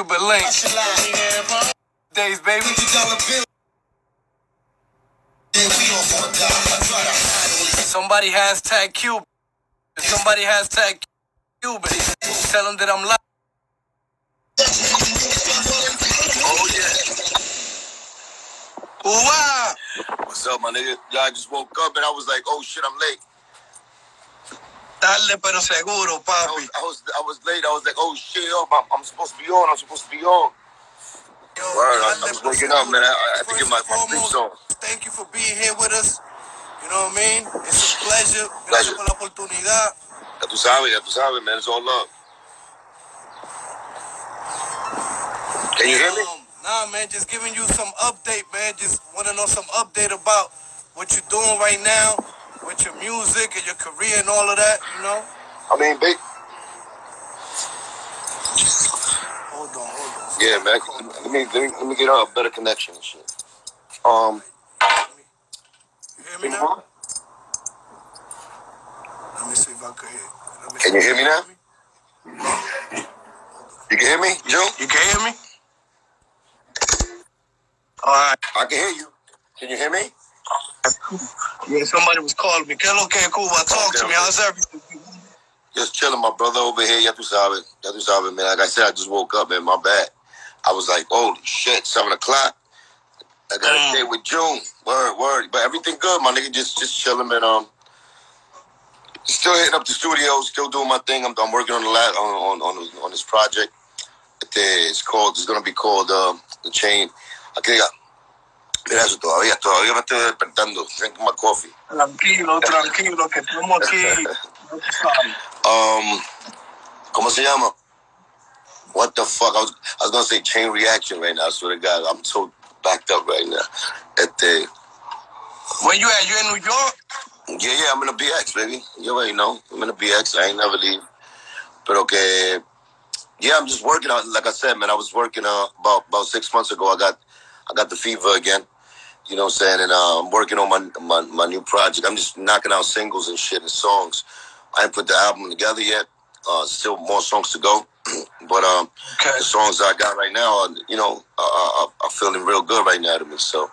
Cuban link. Days, baby. Somebody hashtag Cuban. Somebody hashtag Cuban. Tell them that I'm live. Oh yeah. Wow. What's up, my nigga? I just woke up and I was like, oh shit, I'm late. Dale, pero seguro, I was, I was, I was late. I was like, oh shit, I'm, I'm supposed to be on. I'm supposed to be on. Word, I, I was waking up, man. I, I had to get my, my sleep song. Thank you for being here with us. You know what I mean? It's a pleasure. Pleasure. Gracias por la oportunidad. Ya tú sabes, ya tú sabes, man. It's all love. Can you hear me? Um, nah, man, just giving you some update, man. Just want to know some update about what you're doing right now with your music and your career and all of that, you know? I mean, big. Hold on, hold on. Yeah, man. Let me, let me, let me get a better connection and shit. Um, You hear me now? Let me see if I can hear. Can you hear me now? you can hear me, Joe? You can hear me? All right. I can hear you. Can you hear me? Yeah, somebody was calling me. Que lo que, Cuba? Talk to me. okay. How's everything? Just chilling, my brother over here. Ya tú sabes. Ya tú sabes, man. Like I said, I just woke up, man. My bad. I was like, holy shit, 7 o'clock. I got to stay with June. Word, word. But everything good, my nigga. Just just chilling, man. Um, still hitting up the studio, still doing my thing. I'm, I'm working on the lab on on on, on this project. It's called. It's gonna be called um, the chain. Mira eso todavía, todavía me estoy despertando. Drink my coffee. Tranquilo, tranquilo, que estamos aquí. No te sabes. Um, ¿cómo se llama? What the fuck? I was, I was gonna say chain reaction right now. I swear to God, I'm so backed up right now. Este, Where you at? You in New York? yeah, yeah, I'm in a BX, baby. You already know. I'm in a BX. I ain't never leave. Pero que, yeah, I'm just working on. Like I said, man, I was working uh, about about six months ago. I got I got the fever again. You know what I'm saying? And uh, I'm working on my, my my new project. I'm just knocking out singles and shit and songs. I ain't put the album together yet. Uh, still more songs to go. but um, Okay. the songs I got right now, are, you know, are feeling real good right now to me. So,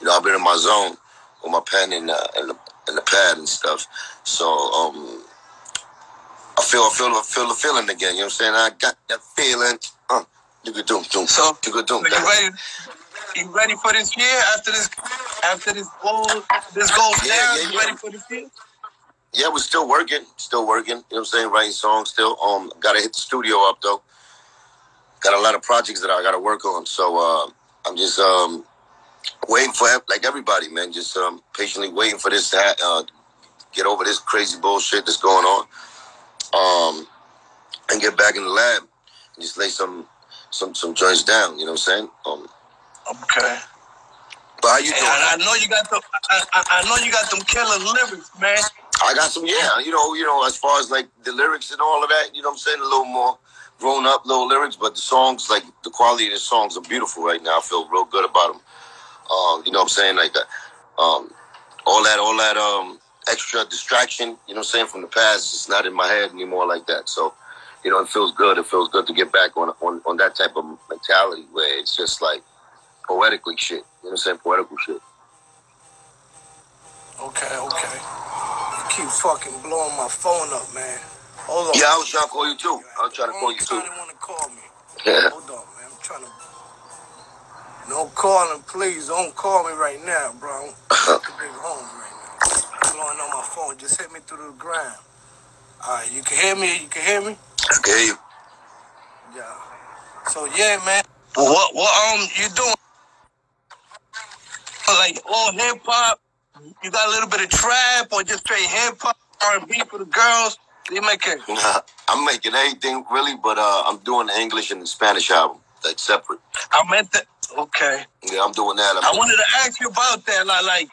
you know, I've been in my zone with my pen and uh, and, the, and the pad and stuff. So, um, I feel, I feel, I feel the feeling again. You know what I'm saying? I got that feeling. Uh, you could do, do, So, you could do. You ready? For this year? After this, after this goes, this goes Yeah, down. yeah, you ready for this year? Yeah, we're still working, still working. You know what I'm saying? Writing songs still. Um, gotta hit the studio up though. Got a lot of projects that I gotta work on. So uh, I'm just um waiting for like everybody, man. Just um patiently waiting for this to uh, get over this crazy bullshit that's going on. Um, and get back in the lab and just lay some some some joints down. You know what I'm saying? Um, Okay. but how you And doing? I, I know you got the, I, I, I know you got them killer lyrics, man. I got some, yeah, you know, you know, as far as like the lyrics and all of that, you know what I'm saying, a little more grown up little lyrics, but the songs, like the quality of the songs are beautiful right now. I feel real good about them. Um, you know what I'm saying, like uh, um, all that, all that um extra distraction, you know what I'm saying, from the past, it's not in my head anymore like that. So, you know, it feels good. It feels good to get back on on, on that type of mentality where it's just like poetically shit. You know what I'm saying, poetical shit. Okay, okay. You keep fucking blowing my phone up, man. Hold on. Yeah, I was trying to call you too. I was trying to call you too. want to call me. Yeah. Hold on, man. I'm trying to. No calling, please. Don't call me right now, bro. I'm big home right now. Blowing on my phone. Just hit me through the ground. All right, you can hear me. You can hear me. I can hear you. Yeah. So yeah, man. What what um you doing? Like all hip hop? You got a little bit of trap or just straight hip hop, R and B for the girls? You make it. Nah, I'm making anything really, but uh, I'm doing the English and the Spanish album, like separate. I meant that. Okay. Yeah, I'm doing that. I I'm wanted to ask you about that. Like, like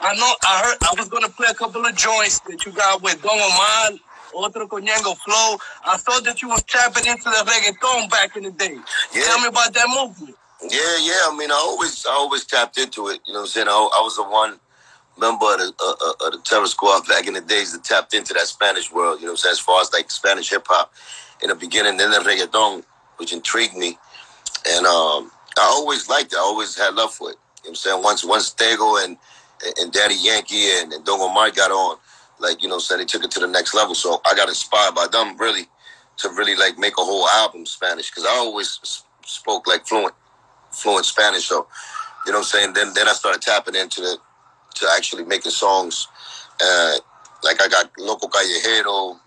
I know I heard I was gonna play a couple of joints that you got with Don Omar, Otro Coñango Flow. I saw that you was tapping into the reggaeton back in the day. Yeah. Tell me about that movement. Yeah, yeah. I mean, I always, I always tapped into it. You know what I'm saying? I, I was the one member of the, uh, uh, the Terror Squad back in the days that tapped into that Spanish world. You know what I'm saying? As far as like Spanish hip hop in the beginning, then the reggaeton, which intrigued me. and um, I always liked it. I always had love for it. You know what I'm saying? Once once Tego and and Daddy Yankee and, and Don Omar got on, like, you know, said they took it to the next level. So I got inspired by them really to really like make a whole album Spanish because I always spoke like fluent, fluent Spanish. So, you know what I'm saying? Then then I started tapping into the to actually making songs. Uh, like I got Loco Callejero,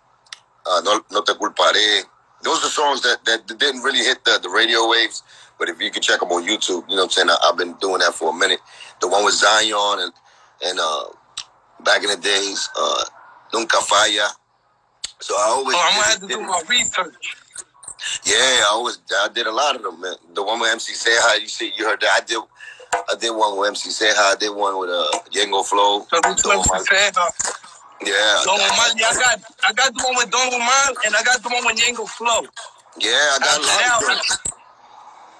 uh, No, no Te Culparé. Those are songs that, that didn't really hit the, the radio waves. But if you can check them on YouTube, you know what I'm saying? I, have been doing that for a minute. The one with Zion and and uh, back in the days, uh, Nunca Falla. So I always. Oh, I'm gonna have to do my research. Yeah, I always I did a lot of them, man. The one with MC Ceja, you see, you heard that. I did I did one with MC Ceja. I did one with uh Ñengo Flow. So this Don MC Ceja. Yeah. Don Omar, yeah, I got I got the one with Don Omar and I got the one with Ñengo Flow. Yeah, I got a lot of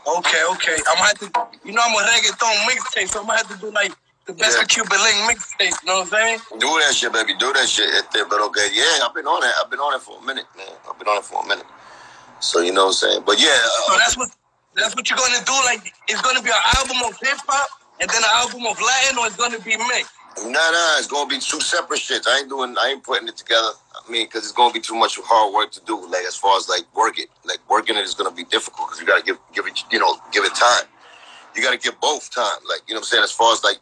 Okay, okay. I'm gonna have to you know I'm a reggaeton mixtape, so I'm gonna have to do like the best yeah. of Cuban Link mixtape, you know what I'm saying? Do that shit, baby. Do that shit. But okay, yeah, I've been on it. I've been on it for a minute, man. I've been on it for a minute. So you know what I'm saying? But yeah. Uh, so that's what that's what you're gonna do. Like it's gonna be an album of hip hop and then an album of Latin, or it's gonna be mixed. Nah, nah, it's gonna be two separate shits. I ain't doing, I ain't putting it together. I mean, because it's gonna be too much hard work to do. Like as far as like work it, like working it is gonna be difficult because you gotta give, give it, you know, give it time. You gotta give both time. Like you know what I'm saying. As far as like,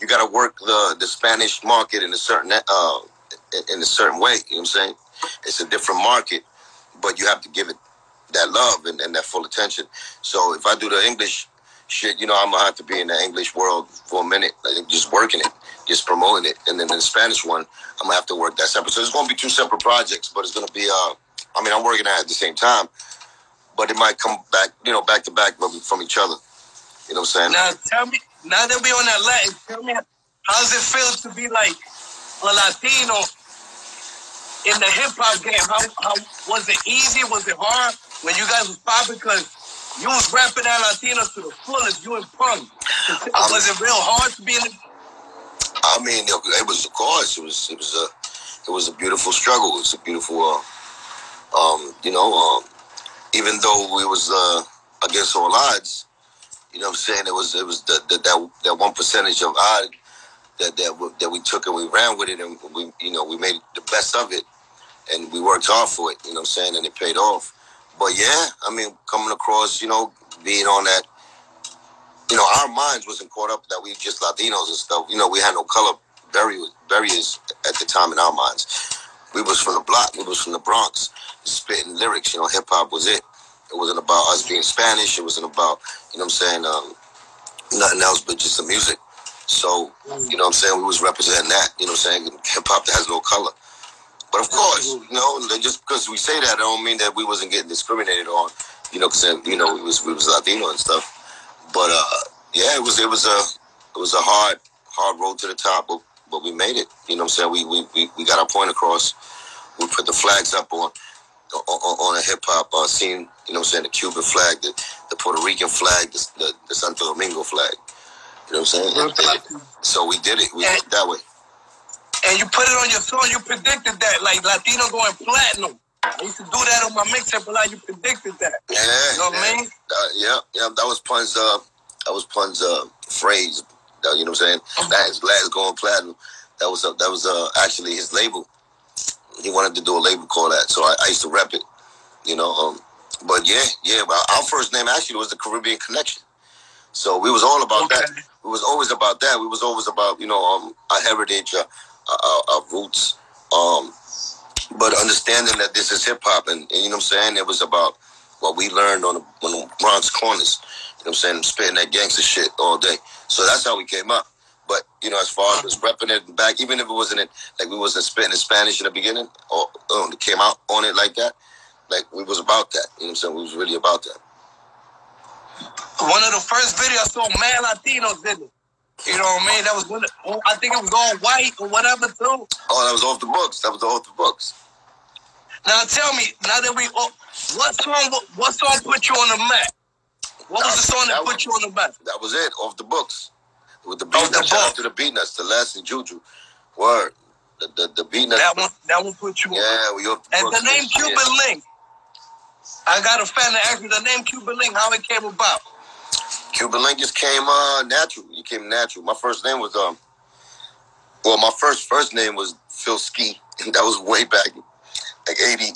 you gotta work the the Spanish market in a certain uh in a certain way. You know what I'm saying. It's a different market, but you have to give it that love and, and that full attention. So if I do the English shit, you know, I'm gonna have to be in the English world for a minute, like just working it, just promoting it, and then the Spanish one, I'm gonna have to work that separate. So it's gonna be two separate projects, but it's gonna be uh, I mean, I'm working at the same time, but it might come back, you know, back to back from each other. You know what I'm saying? Now tell me, now that we're on that Latin, tell me, how does it feel to be like a Latino in the hip hop game? How, how was it easy? Was it hard? When you guys was popping because you was rapping that Latinos to the fullest. You and Pun. Was it real hard to be in? The- I mean, it was of course it was it was a it was a beautiful struggle. It was a beautiful, uh, um, you know, um, even though we was uh, against all odds, you know what I'm saying? It was it was the, the, that that one percentage of odd that that that we took and we ran with it and we you know we made the best of it and we worked hard for it. You know what I'm saying? And it paid off. But yeah, I mean, coming across, you know, being on that, you know, our minds wasn't caught up that we just Latinos and stuff. You know, we had no color barriers at the time in our minds. We was from the block. We was from the Bronx, spitting lyrics. You know, hip hop was it. It wasn't about us being Spanish. It wasn't about, you know what I'm saying, um, nothing else but just the music. So, you know what I'm saying, we was representing that, you know what I'm saying, hip hop that has no color. But of course, you know, just because we say that, I don't mean that we wasn't getting discriminated on. You know, because you know we was we was Latino and stuff. But uh, yeah, it was it was a it was a hard hard road to the top, but but we made it. You know, what I'm saying we we we, we got our point across. We put the flags up on on, on a hip hop uh, scene. You know, what I'm saying the Cuban flag, the, the Puerto Rican flag, the, the, the Santo Domingo flag. You know what I'm saying? so we did it. We did it that way and you put it on your song, you predicted that, like Latino going platinum. I used to do that on my mixtape, but like you predicted that. Yeah, you know what yeah. I mean? Uh, yeah, yeah, that was Pun's. Uh, that was Pun's uh, phrase. Uh, you know what I'm saying? Mm-hmm. That is glad going platinum. That was uh, that was uh, actually his label. He wanted to do a label called that, so I, I used to rep it. You know, um, but yeah, yeah. Our first name actually was the Caribbean Connection. So we was all about okay. that. We was always about that. We was always about you know um, our heritage, uh, our, our roots. Um, but understanding that this is hip hop, and, and, you know what I'm saying, it was about what we learned on the, on the Bronx corners. You know what I'm saying, spitting that gangster shit all day. So that's how we came up. But you know, as far as repping it back, even if it wasn't in, like we wasn't spitting in Spanish in the beginning, or um, came out on it like that, like we was about that. You know what I'm saying? We was really about that. One of the first videos I saw mad Latinos did it. You know what I mean? That was when oh, I think it was all white or whatever too. Oh, that was off the books. That was off the books. Now tell me, now that we, oh, what song? What song put you on the map? What was the song that, that put was, you on the map? That was it, off the books. With the beat, off the shout to the beatnuts, the last and Juju. Word. The the, the beatnuts. That one that one put you yeah, on. Yeah, we off the And books. the name Cuban yeah. Link. I got a fan that asked me the name Cuban Link, how it came about. Cuban Link just came uh, natural. It came natural. My first name was um, well, my first first name was Phil Ski. That was way back, like 80,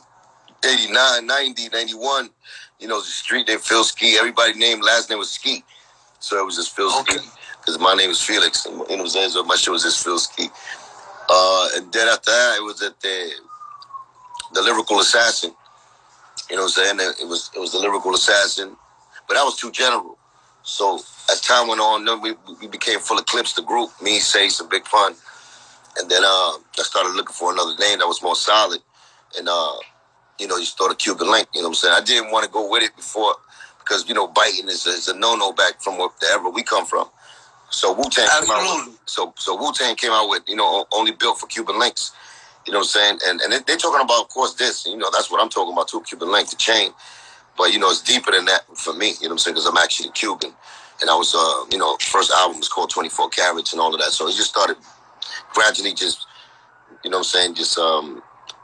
89, 90, 91. You know, the street name Phil Ski. Everybody named last name was Ski, so it was just Phil okay. Ski because my name was Felix, and it was so my show was just Phil Ski. Uh, and then after that, it was at the the lyrical assassin. You know what I'm saying? It was it was the lyrical assassin, but that was too general. So as time went on, we, we became Full Eclipse. The group, me, Sace, and Big Pun. and then uh, I started looking for another name that was more solid. And uh, you know, you started Cuban Link. You know what I'm saying? I didn't want to go with it before because you know biting is a, is a no no back from wherever we come from. So Wu Tang came out. With, so so Wu Tang came out with you know only built for Cuban links. You know what I'm saying? And and they're talking about, of course, this. You know, that's what I'm talking about too. Cuban link, the chain. But you know, it's deeper than that for me. You know what I'm saying? Because I'm actually Cuban, and I was, uh, you know, first album was called 24 Carats and all of that. So it just started gradually, just, you know, what I'm saying, just, um,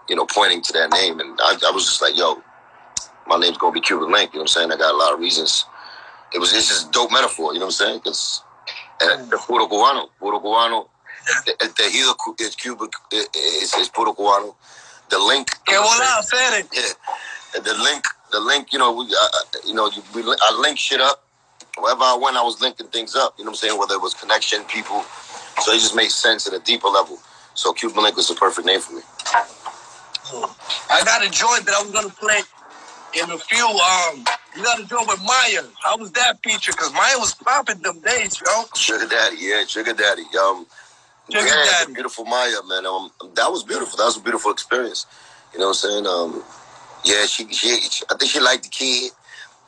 you know, pointing to that name, and I, I was just like, yo, my name's gonna be Cuban Link. You know what I'm saying? I got a lot of reasons. It was it's just dope metaphor. You know what I'm saying? Because the puro cubano, puro cubano el tejido cubic, es, es puro cubano. The link. Que volá, Yeah. The link, the link, you know, we, uh, you know, we, I link shit up. Wherever I went, I was linking things up. You know what I'm saying? Whether it was connection, people. So it just made sense at a deeper level. So Cuban Link was the perfect name for me. I got a joint that I was gonna play in a few. Um, you got a joint with Mya. How was that feature? Because Mya was popping them days, yo. Sugar Daddy, yeah, Sugar Daddy. Um, yeah, beautiful Mya, man. Um, that was beautiful. That was a beautiful experience. You know what I'm saying? Um, yeah, she, she, she, I think she liked the kid.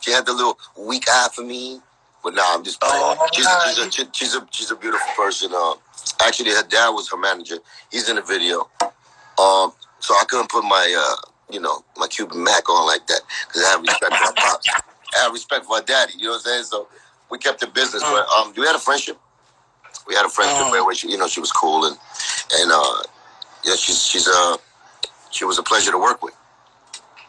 She had the little weak eye for me, but nah, I'm just playing. Oh, she's, a, she's, a, she's a she's a beautiful person. Uh, actually, her dad was her manager. He's in the video. Um, so I couldn't put my uh, you know, my Cuban Mac on like that because I have respect for my pops. I have respect for my daddy. You know what I'm saying? So we kept the business. But um, we had a friendship we had a friendship oh. where she, you know, she was cool and and uh, yeah, she's she's uh she was a pleasure to work with.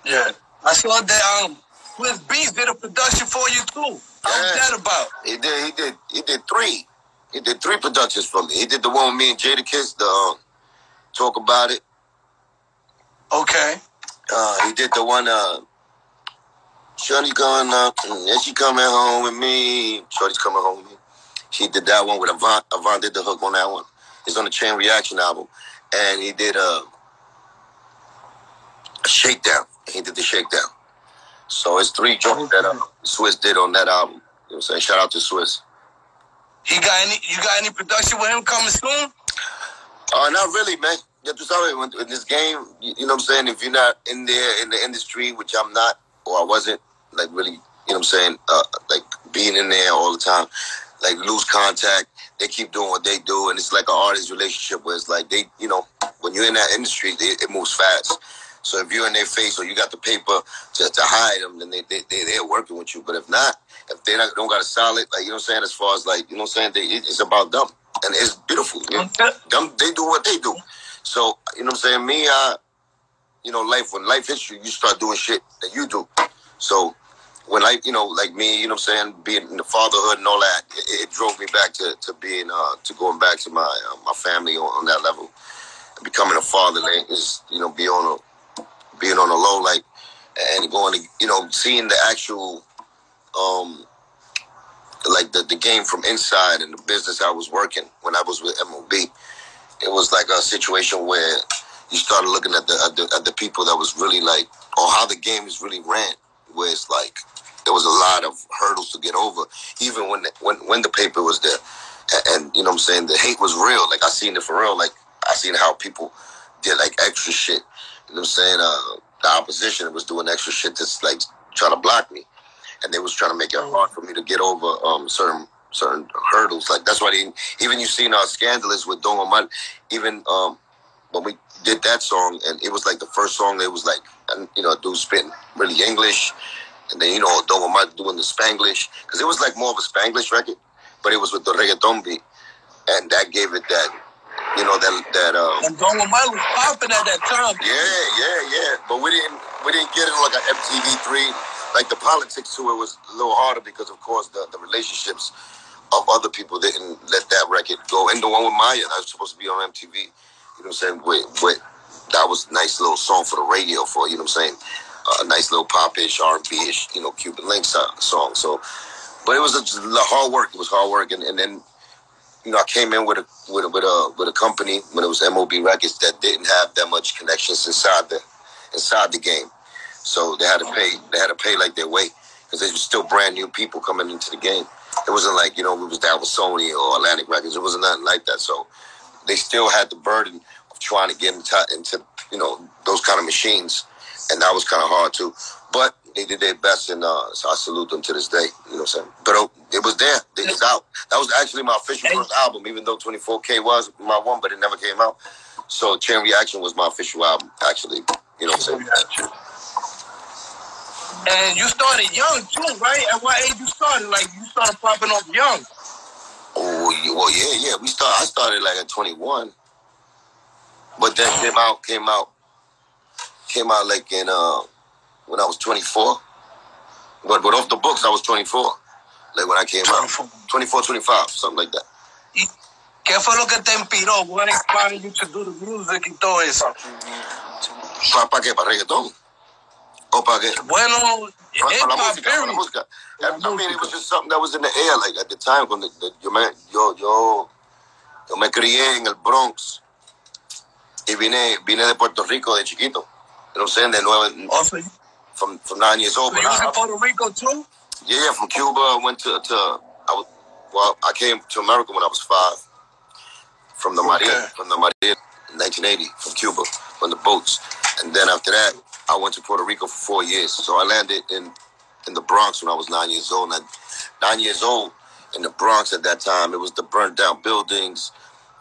Yeah, I saw that um Swizz Beatz did a production for you too. How yeah. was that about? He did. He did. He did three. He did three productions for me. He did the one with me and Jadakiss. The uh, talk about it. Okay. Uh, he did the one. Uh, Shorty going up, and she coming home with me. Shorty's coming home with me. He did that one with Avant. Avant did the hook on that one. He's on the Chain Reaction album, and he did a, a Shakedown. He did the Shakedown. So it's three joints that uh, Swizz did on that album. You know what I'm saying? Shout out to Swizz. He got any? You got any production with him coming soon? Uh, not really, man. You to sorry, in this game, you, you know what I'm saying? If you're not in there in the industry, which I'm not, or I wasn't, like really, you know what I'm saying? Uh, like being in there all the time, like lose contact. They keep doing what they do, and it's like an artist relationship where it's like they, you know, when you're in that industry, they, it moves fast. So if you're in their face or you got the paper to, to hide them, then they, they, they, they're working with you. But if not, if they don't got a solid, like, you know what I'm saying, as far as like, you know what I'm saying, they, it's about them. And it's beautiful. You know? them, they do what they do. So, you know what I'm saying, me, uh, you know, life, when life hits you, you start doing shit that you do. So when I, you know, like me, you know, what I'm saying, being in the fatherhood and all that, it, it drove me back to, to being, uh, to going back to my uh, my family on, on, that level. Becoming a father is, you know, be on a being on a low, like, and going to, you know, seeing the actual, um, like the the game from inside and the business I was working when I was with MOB. It was like a situation where you started looking at the, at the at the people that was really like, or how the game is really ran, where it's like there was a lot of hurdles to get over, even when the, when when the paper was there. And, and, you know what I'm saying, the hate was real. Like I seen it for real. Like I seen how people did like extra shit. You know what I'm saying? Uh, the opposition was doing extra shit that's like trying to block me, and they was trying to make it hard for me to get over um, certain certain hurdles. Like that's why they, even you seen our scandalous with Don Omar, even um, when we did that song, and it was like the first song that was like, you know, dude spitting really English and then you know Don Omar doing the Spanglish because it was like more of a Spanglish record, but it was with the reggaeton beat, and that gave it that you know that that um. And Don Omar was popping at that time. Yeah, yeah, yeah. But we didn't we didn't get it on I got MTV three. Like the politics to it was a little harder because, of course, the, the relationships of other people didn't let that record go. And the one with Mya, that was supposed to be on MTV. You know what I'm saying? With, with that was a nice little song for the radio for you know what I'm saying. Uh, a nice little pop-ish, R&B-ish, you know, Cuban Links song. So, but it was a, a hard work. It was hard work, and, and then you know, I came in with a with a, with a with a company when it was MOB Records that didn't have that much connections inside the inside the game, so they had to pay they had to pay like their weight because they were still brand new people coming into the game. It wasn't like you know we was down with Sony or Atlantic Records. It wasn't nothing like that. So they still had the burden of trying to get into, into you know those kind of machines, and that was kind of hard too. But they did their best, and uh, so I salute them to this day. You know what I'm saying? But it was there. It was out. That was actually my official first album, even though 24K was my one, but it never came out. So Chain Reaction was my official album, actually. You know what I'm saying? And you started young too, right? At what age you started? Like you started popping off young. Oh well, yeah, yeah. We started. I started like at 21, but then came out, came out, came out like in uh when I was 24. But but off the books, I was 24. Like when I came 24. out, 24, 25, something like that. ¿Qué fue lo que te inspiró? What inspired you to do the music y todo eso? ¿Para, para qué? ¿Para reggaetón? ¿O para qué? Bueno, para, para la música, para la música. I mean, it was just something that was in the air, like at the time, cuando yo me, yo, yo, yo me crié en el Bronx y vine, vine de Puerto Rico de chiquito. I'm saying? De nueve, also, from from nine years old. So you was in Puerto Rico too? Yeah, yeah, from Cuba. I went to to I was well, I came to America when I was five. From the okay. Mariel, from the Mariel, 1980, from Cuba, from the boats, and then after that, I went to Puerto Rico for four years. So I landed in in the Bronx when I was nine years old. And nine years old in the Bronx at that time, it was the burnt down buildings.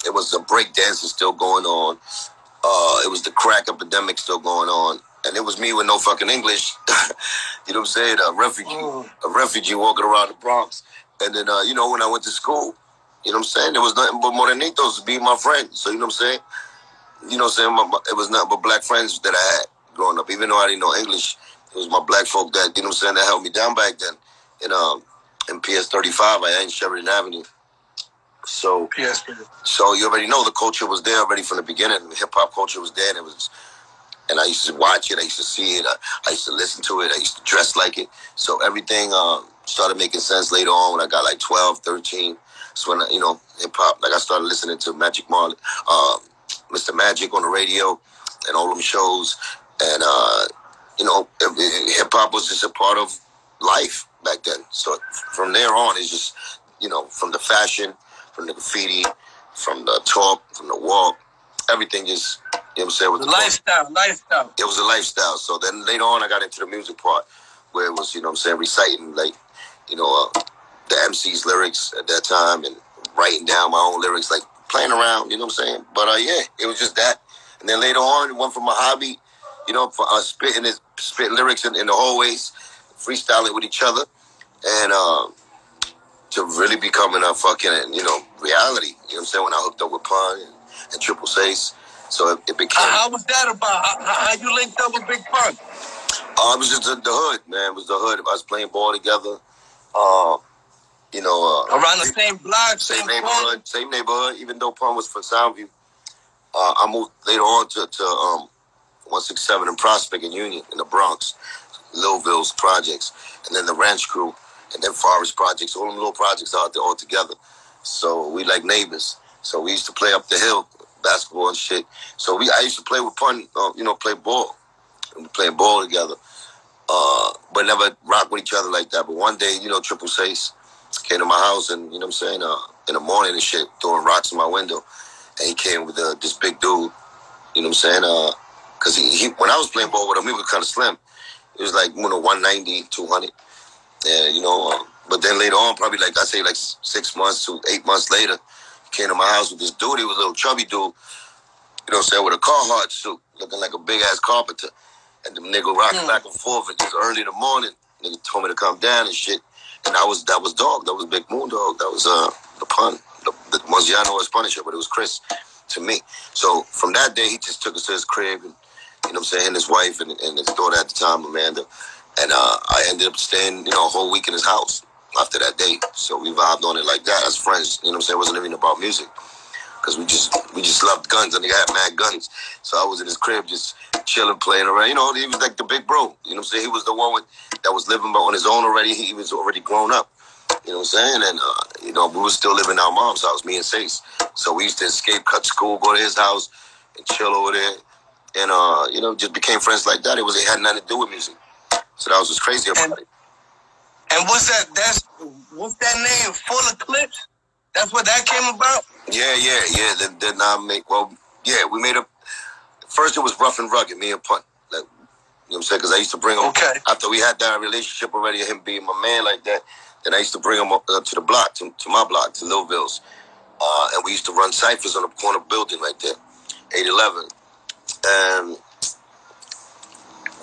It was the break dancing still going on. Uh, it was the crack epidemic still going on and it was me with no fucking English. you know what I'm saying? A refugee, oh. a refugee walking around the Bronx. And then, uh, you know, when I went to school, you know what I'm saying? There was nothing but Morenitos being my friend. So, you know what I'm saying? You know what I'm saying? it was nothing but black friends that I had growing up. Even though I didn't know English, it was my black folk that, you know what I'm saying, that held me down back then. In, um, in PS 35, I in Sheridan Avenue. So, PS. so you already know the culture was there already from the beginning. The Hip hop culture was there, and it was and I used to watch it. I used to see it. I, I, used to listen to it. I used to dress like it. So everything um, started making sense later on when I got like 12, 13. So when, I, you know, hip hop, like I started listening to Magic Marley, uh, Mr. Magic on the radio and all them shows. And, uh, you know, hip hop was just a part of life back then. So from there on, it's just, you know, from the fashion, from the graffiti, from the talk, from the walk, everything just you know what I'm saying? With the, the lifestyle, lifestyle. It was a lifestyle. So then later on, I got into the music part where it was, you know what I'm saying, reciting like, you know, uh, the MC's lyrics at that time and writing down my own lyrics, like playing around, you know what I'm saying? But uh, yeah, it was just that. And then later on, it went from a hobby, you know, for uh, spitting, his, spitting lyrics in, in the hallways, freestyling with each other, and uh, to really becoming a fucking, you know, reality. You know what I'm saying? When I hooked up with Pun and, and Triple Seis so it, it became. How, how, was that about? How, how, you linked up with Big Pun? Uh, it was just the, the, hood, man. It was the hood. I was playing ball together. Uh, you know, uh, around the same block, same, same neighborhood, same neighborhood. Even though Pun was from Soundview, uh, I moved later on to, to um, 167 in Prospect and Union in the Bronx, Littleville's projects, and then the Ranch Crew, and then Forest projects. All them little projects out there all together. So we like neighbors. So we used to play up the hill basketball and shit. So we I used to play with Pun, uh, you know, play ball, and play ball together, uh, but never rock with each other like that. But one day, you know, Triple Seis came to my house and you know what I'm saying, uh, in the morning and shit, throwing rocks in my window, and he came with uh, this big dude, you know what I'm saying, uh, because he, he when I was playing ball with him, he was kind of slim. It was like you know 190, 200, and you know. Uh, but then later on, probably like I say, like six months to eight months later, came to my house with this dude. He was a little chubby dude, you know what I'm saying, with a Carhartt suit, looking like a big ass carpenter. And the nigga rocking mm. back and forth. And it was early in the morning. Nigga told me to come down and shit. And I was that was dog. That was Big Moon Dog. That was uh the pun. The, the Mozziano was Punisher, but it was Chris to me. So from that day, he just took us to his crib and You know what I'm saying? His wife and, and his daughter at the time, Amanda. And uh, I ended up staying, you know, a whole week in his house after that date. So we vibed on it like that as friends. You know what I'm saying? It wasn't even about music. Cause we just we just loved guns and he had mad guns. So I was in his crib just chilling, playing around. You know, he was like the big bro. You know what I'm saying? He was the one with, that was living but on his own already. He was already grown up. You know what I'm saying? And, uh, you know, we were still living in our mom's house, me and Sace. So we used to escape, cut school, go to his house, and chill over there. And, uh, you know, just became friends like that. It was, it had nothing to do with music. So that was just crazy about And- it. And what's that? That's what's that name? Full Eclipse. That's what that came about. Yeah, yeah, yeah. Then, then I make, well, yeah, we made a, first it was rough and rugged, me and Pun. Like, you know what I'm saying? Because I used to bring him, Okay. after we had that relationship already, him being my man like that, then I used to bring him up uh, to the block, to, to my block, to Lilville's. Uh, and we used to run ciphers on the corner building right there, 811. And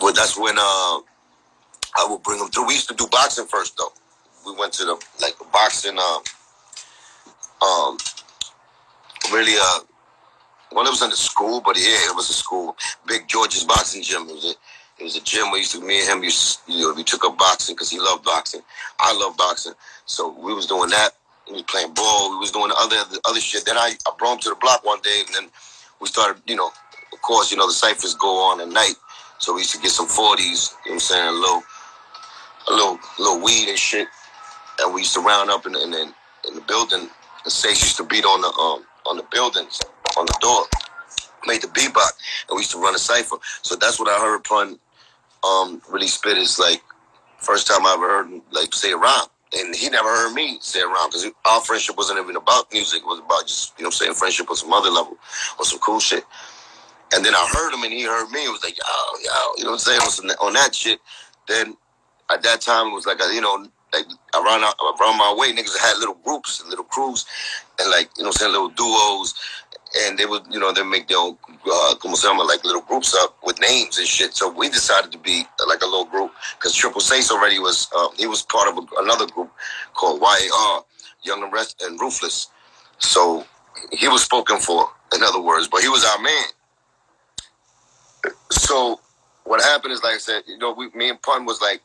well, that's when uh, I would bring him through. We used to do boxing first, though. We went to the, like, boxing, um, um, really, uh, well, it was in the school, but yeah, it was a school. Big George's boxing gym. It was a, it was a gym where used to, me and him, used, you know, we took up boxing because he loved boxing. I love boxing. So we was doing that. We was playing ball. We was doing the other the other shit. Then I, I brought him to the block one day, and then we started, you know, of course, you know, the ciphers go on at night. So we used to get some 40s, you know what I'm saying, a little, a little, little weed and shit. And we used to round up in the, in the, in the building. And Sace used to beat on the, um, on the buildings, on the door. Made the bebop, and we used to run a cipher. So that's what I heard Pun um, really spit is like, first time I ever heard him like say a rhyme. And he never heard me say a rhyme because our friendship wasn't even about music. It was about just, you know I'm saying, friendship on some other level or some cool shit. And then I heard him and he heard me. It was like, yo, yo, you know what I'm saying? On that shit. Then at that time, it was like, a, you know, like around, around my way, niggas had little groups, and little crews, and like, you know saying, little duos. And they would, you know, they make their own, uh, como se llama, like little groups up with names and shit. So we decided to be uh, like a little group because Triple Seis already was, um, he was part of a, another group called YAR, Young and, Rest- and Ruthless. So he was spoken for, in other words, but he was our man. So what happened is, like I said, you know, we, me and Pun was like,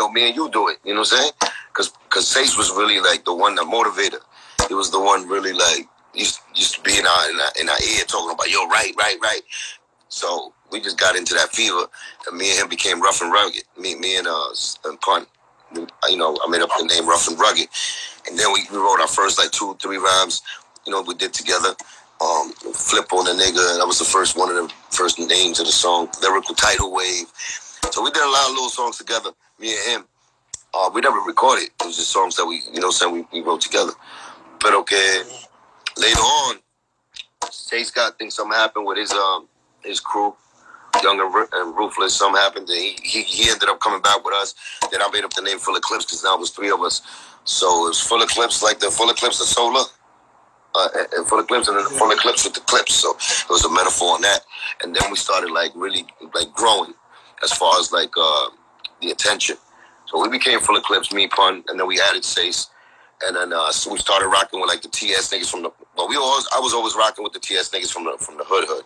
know, me and you do it. You know what I'm saying? Because because Sace was really like the one that motivated. He was the one really like used used to be in our in our, in our ear talking about yo right right right. So we just got into that fever, and me and him became rough and rugged. Me me and uh and Pun, you know, I made up the name rough and rugged, and then we, we wrote our first like two three rhymes. You know, we did together. Um, flip on the nigga. That was the first one of the first names of the song. Lyrical title wave. So we did a lot of little songs together, me and him. Uh, we never recorded. It was just songs that we, you know, saying we, we wrote together. But okay, later on, Chase got think something happened with his um his crew, Young and, and Ruthless. Something happened. And he, he he ended up coming back with us. Then I made up the name Full Eclipse because now it was three of us. So it was Full Eclipse, like the Full Eclipse of Solar. Uh, and- and full eclipse and then full eclipse with the clips. So it was a metaphor on that. And then we started like really like growing as far as like uh, the attention. So we became full eclipse, me pun, and then we added Sace. And then uh, so we started rocking with like the TS niggas from the. Well, we always I was always rocking with the TS niggas from the from the hood hood,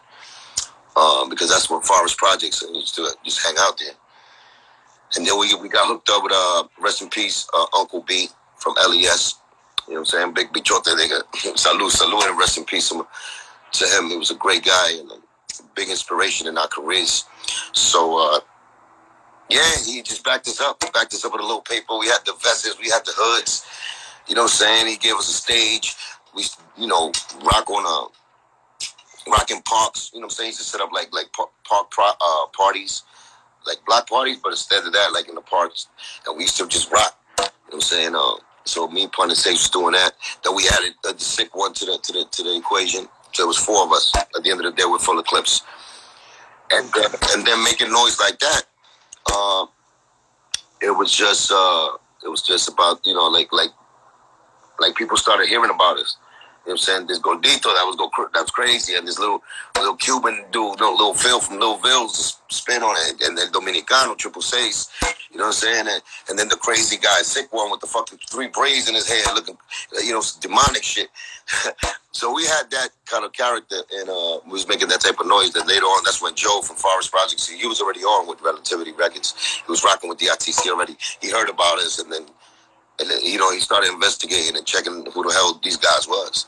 um, because that's where Forest Projects and used to just hang out there. And then we we got hooked up with uh rest in peace uh, Uncle B from LES. You know what I'm saying? Big big chote nigga. Salute, salute, and rest in peace to him. He was a great guy and a big inspiration in our careers. So uh, yeah, he just backed us up. He backed us up with a little paper. We had the vests, we had the hoods. You know what I'm saying? He gave us a stage. We, you know, rock on uh, rocking parks. You know what I'm saying? He used to set up like like par- park uh, parties, like block parties, but instead of that, like in the parks, and we used to just rock. You know what I'm saying? Uh, so me, Pun, and Sace doing that. Then we added uh, the sick one to the to the to the equation. So it was four of us. At the end of the day, we're Full Eclipse, and then, and then making noise like that. Uh, it was just uh, it was just about you know like like like people started hearing about us. Know what I'm saying? This Gordito that was go that was crazy, and this little little Cuban dude, no little Phil from Little Ville's spin on it, and then Dominicano Triple Seis. You know what I'm saying? And, and then the crazy guy, sick one with the fucking three braids in his hair, looking, you know, demonic shit. so we had that kind of character, and uh, we was making that type of noise. That later on, that's when Joe from Forest Project, he was already on with Relativity Records. He was rocking with the ITC already. He heard about us, and then, and then, you know, he started investigating and checking who the hell these guys was.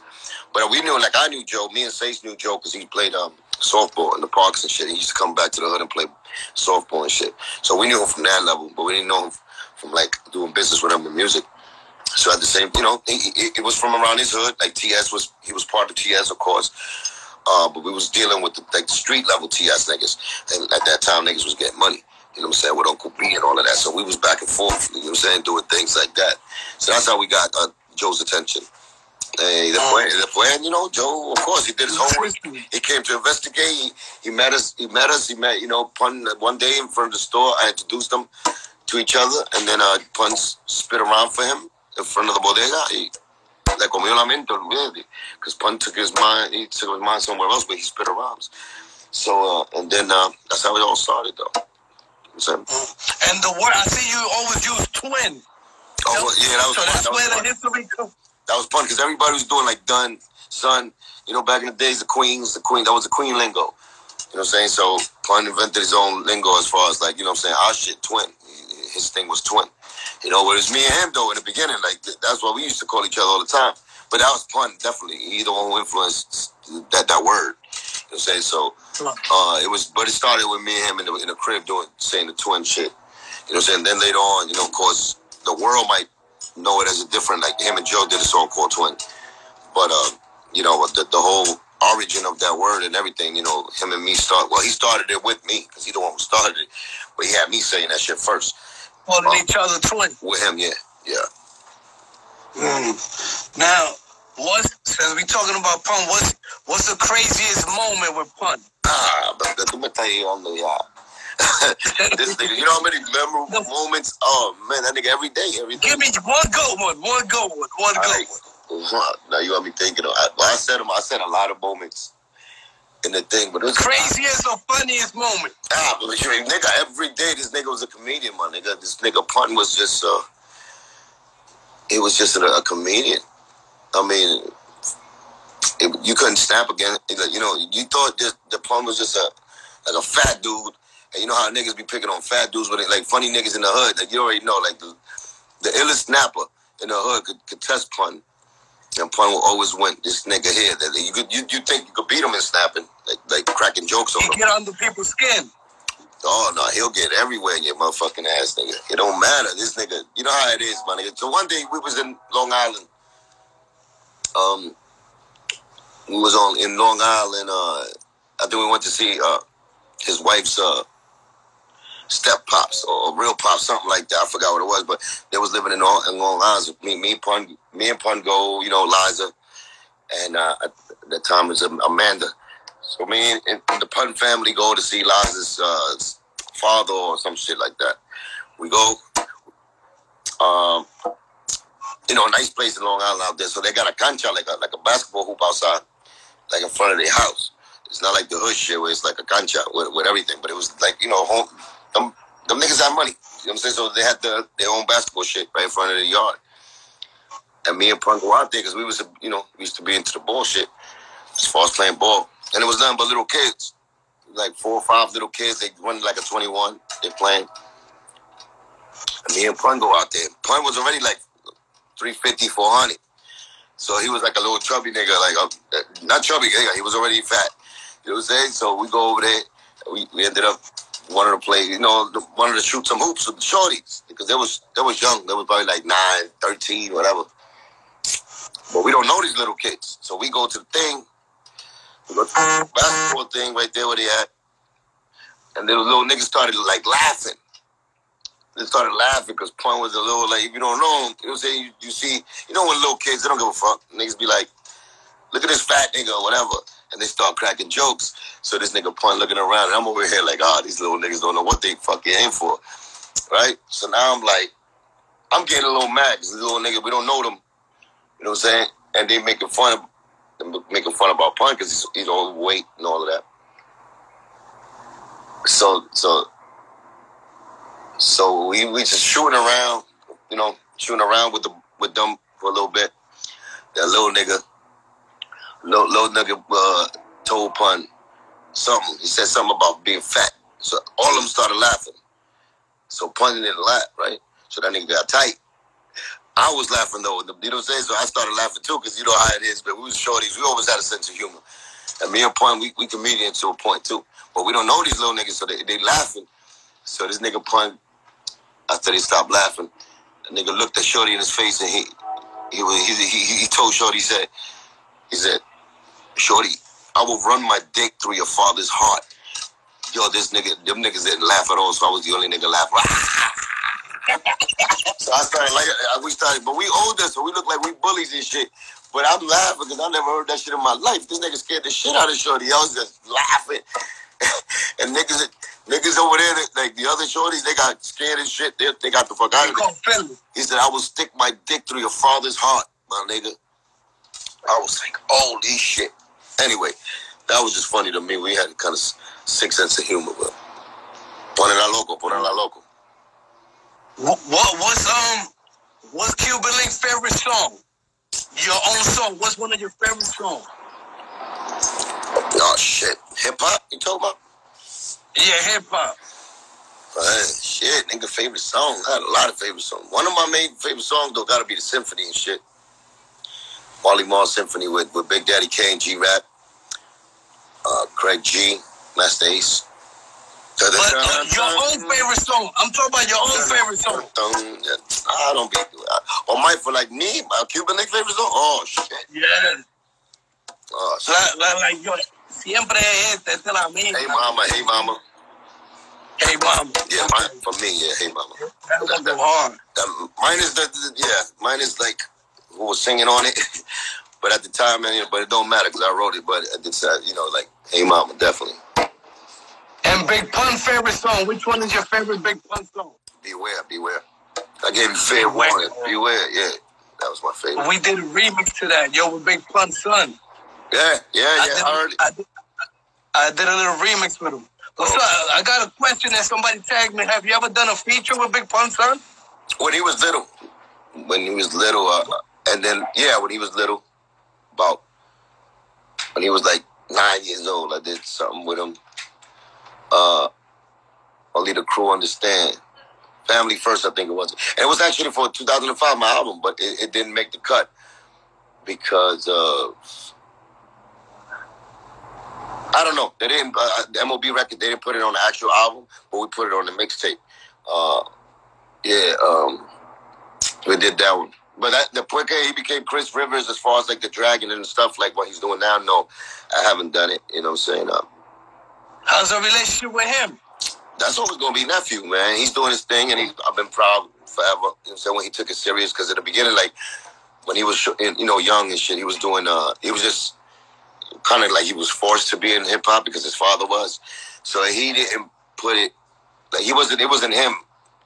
But we knew, like I knew Joe. Me and Sace knew Joe because he played um, softball in the parks and shit. He used to come back to the hood and play softball and shit. So we knew him from that level, but we didn't know him from like doing business with him in music. So at the same, you know, it was from around his hood. Like TS was, he was part of TS, of course. Uh, but we was dealing with the, like street level TS niggas, and at that time niggas was getting money. You know what I'm saying? With Uncle B and all of that. So we was back and forth. You know what I'm saying? Doing things like that. So that's how we got uh, Joe's attention. Hey, the point, you know, Joe, of course, he did his homework. He came to investigate. He, he met us. He met us. He met, you know, Pun one day in front of the store. I introduced them to each other, and then uh, Pun spit around for him in front of the bodega. He, le comió la mente, olvídate. Because Pun took his mind, he took his mind somewhere else, but he spit around. So, uh, and then uh, that's how it all started, though. So, and the word, I see you always use twin. Oh, well, yeah, that was So that's that where the history comes that was fun because everybody was doing like done, son. You know, back in the days, the queens, the queen, that was the queen lingo. You know what I'm saying? So Pun invented his own lingo as far as like, you know what I'm saying? Our shit, twin. His thing was twin. You know, whereas me and him though in the beginning, like that's what we used to call each other all the time. But that was Pun, definitely. He the one who influenced that that word. You know what I'm saying? So uh, it was, but it started with me and him in the, in the crib doing saying the twin shit. You know what I'm saying? Then later on, you know, of course, the world might know it as a different, like him and Joe did a song called Twin. But, uh, you know, the, the whole origin of that word and everything, you know, him and me start, well, he started it with me because he the one who started it, but he had me saying that shit first. Calling um, each other twin. With him, yeah, yeah. Mm. Now, what? since we talking about Pun, what's, what's the craziest moment with Pun? Ah, but tú me estás on the, uh, this nigga, you know how many memorable moments? Oh man, that nigga every day, every day. Give me one go one, one go one, one go one. Now you want me thinking. Of, I, well, I said them. I said a lot of moments in the thing, but it was craziest or funniest moment. Ah, but you nigga, every day this nigga was a comedian, my nigga. This nigga pun was just uh, he was just a, a comedian. I mean, it, you couldn't snap again. You know, you thought this, the pun was just a like a fat dude and you know how niggas be picking on fat dudes with it, like funny niggas in the hood. Like you already know, like the the illest snapper in the hood could, could test pun. And pun will always win. This nigga here, that you could you, you think you could beat him in snapping, like like cracking jokes on he him. Get under people's skin. Oh no, he'll get everywhere in your motherfucking ass, nigga. It don't matter. This nigga, you know how it is, my nigga. So one day we was in Long Island. Um, we was on in Long Island. Uh, I think we went to see uh his wife's uh step pops or real pops, something like that. I forgot what it was, but they was living in, all, in Long Island. Me, me, Pun, me and Pun go, you know, Liza, and uh, at the time was Amanda. So me and, and, the Pun family go to see Liza's uh, father or some shit like that. We go, um, you know, a nice place in Long Island out there. So they got a cancha, like a like a basketball hoop outside, like in front of their house. It's not like the hood shit where it's like a cancha with, with everything, but it was like you know home them, them niggas have money. You know what I'm saying? So they had the, their own basketball shit right in front of the yard. And me and Pun go out there because we was, you know, we used to be into the bullshit as far as playing ball. And it was nothing but little kids, like four or five little kids. They run like a 21. They playing. And me and Pun go out there. Pun was already like 350, 400. So he was like a little chubby nigga, like a, not chubby, he was already fat. You know what I'm saying? So we go over there. We, we ended up wanted to play, you know, wanted to shoot some hoops with the shorties because they was they was young. They was probably like 9, 13, whatever. But we don't know these little kids. So we go to the thing, we go to the basketball thing right there where they at. And then the little niggas started like laughing. They started laughing because Point was a little like, if you don't know him, you know what I'm saying? You, you see, you know when little kids, they don't give a fuck. Niggas be like, look at this fat nigga or whatever and they start cracking jokes. So this nigga Pun looking around, and I'm over here like, ah, oh, these little niggas don't know what they fucking aim for, right? So now I'm like, I'm getting a little mad because these little niggas, we don't know them, you know what I'm saying? And they making fun of, making fun about Pun because he's, he's overweight and all of that. So, so So we, we just shooting around, you know, shooting around with the with them for a little bit. That little nigga, little, little nigga uh, told pun something. He said something about being fat. So all of them started laughing. So pun didn't laugh, right? So that nigga got tight. I was laughing though, you know what I'm saying? So I started laughing too, because you know how it is, but we was shorties, we always had a sense of humor. And me and Pun, we, we comedian to a point too. But we don't know these little niggas, so they, they laughing. So this nigga Pun, after they stopped laughing, the nigga looked at Shorty in his face and he he he, he, he told Shorty, he said, he said, Shorty, I will run my dick through your father's heart. Yo, this nigga, them niggas didn't laugh at all, so I was the only nigga laughing. so I started like we started, but we older, so we look like we bullies and shit. But I'm laughing because I never heard that shit in my life. This nigga scared the shit out of Shorty. I was just laughing. and niggas niggas over there, like the other shorties, they got scared and shit. They, they got the fuck out of it. He said, I will stick my dick through your father's heart, my nigga. I was like, holy shit. Anyway, that was just funny to me. We had kind of sick sense of humor, but pone la loco, pone la loco. What, what what's um what's Cuban Link's favorite song? Your own song. What's one of your favorite songs? Oh shit, hip hop? You talking about? Yeah, hip hop. Man, shit, nigga, favorite song. I had a lot of favorite songs. One of my main favorite songs though gotta be the symphony and shit. Marley Marl Symphony with, with Big Daddy Kane, G Rap, uh, Craig G, Masta Ace. But uh, your own favorite song. I'm talking about your own favorite song. I don't be. Or my for like me, my Cuban Link favorite song. Oh shit. Yeah. Oh shit. La, la, like yo, siempre este, este la misma. Hey mama, hey mama. Hey mama. Yeah, mine, for me, yeah, hey mama. That, that, that, hard. That, mine is the yeah, mine is like who was singing on it. but at the time, man, but it don't matter because I wrote it. But the time, you know, like hey mama, definitely. And Big Pun favorite song. Which one is your favorite Big Pun song? Beware, beware. I gave you fair warning. Beware, yeah. That was my favorite. We did a remix to that, yo, with Big Pun son. Yeah, yeah, yeah. I did, I, heard I did, I did a little remix with him. What's oh. up? I got a question that somebody tagged me. Have you ever done a feature with Big Pun son? When he was little. When he was little, uh, and then yeah, when he was little, about when he was like nine years old, I did something with him uh, only the crew understand. Family first, I think it was. And it was actually for 2005, my album, but it, it didn't make the cut because of I don't know. They didn't. Uh, the MOB record. They didn't put it on the actual album, but we put it on the mixtape. Uh, yeah, um, we did that one. But that, the quicker he became Chris Rivers, as far as like the dragon and stuff like what he's doing now, no, I haven't done it. You know what I'm saying? Uh, How's the relationship with him? That's always gonna be nephew, man. He's doing his thing, and he's, I've been proud forever. You know, so when he took it serious, because at the beginning, like when he was, you know, young and shit, he was doing. uh He was just kind of like he was forced to be in hip hop because his father was. So he didn't put it like he wasn't. It wasn't him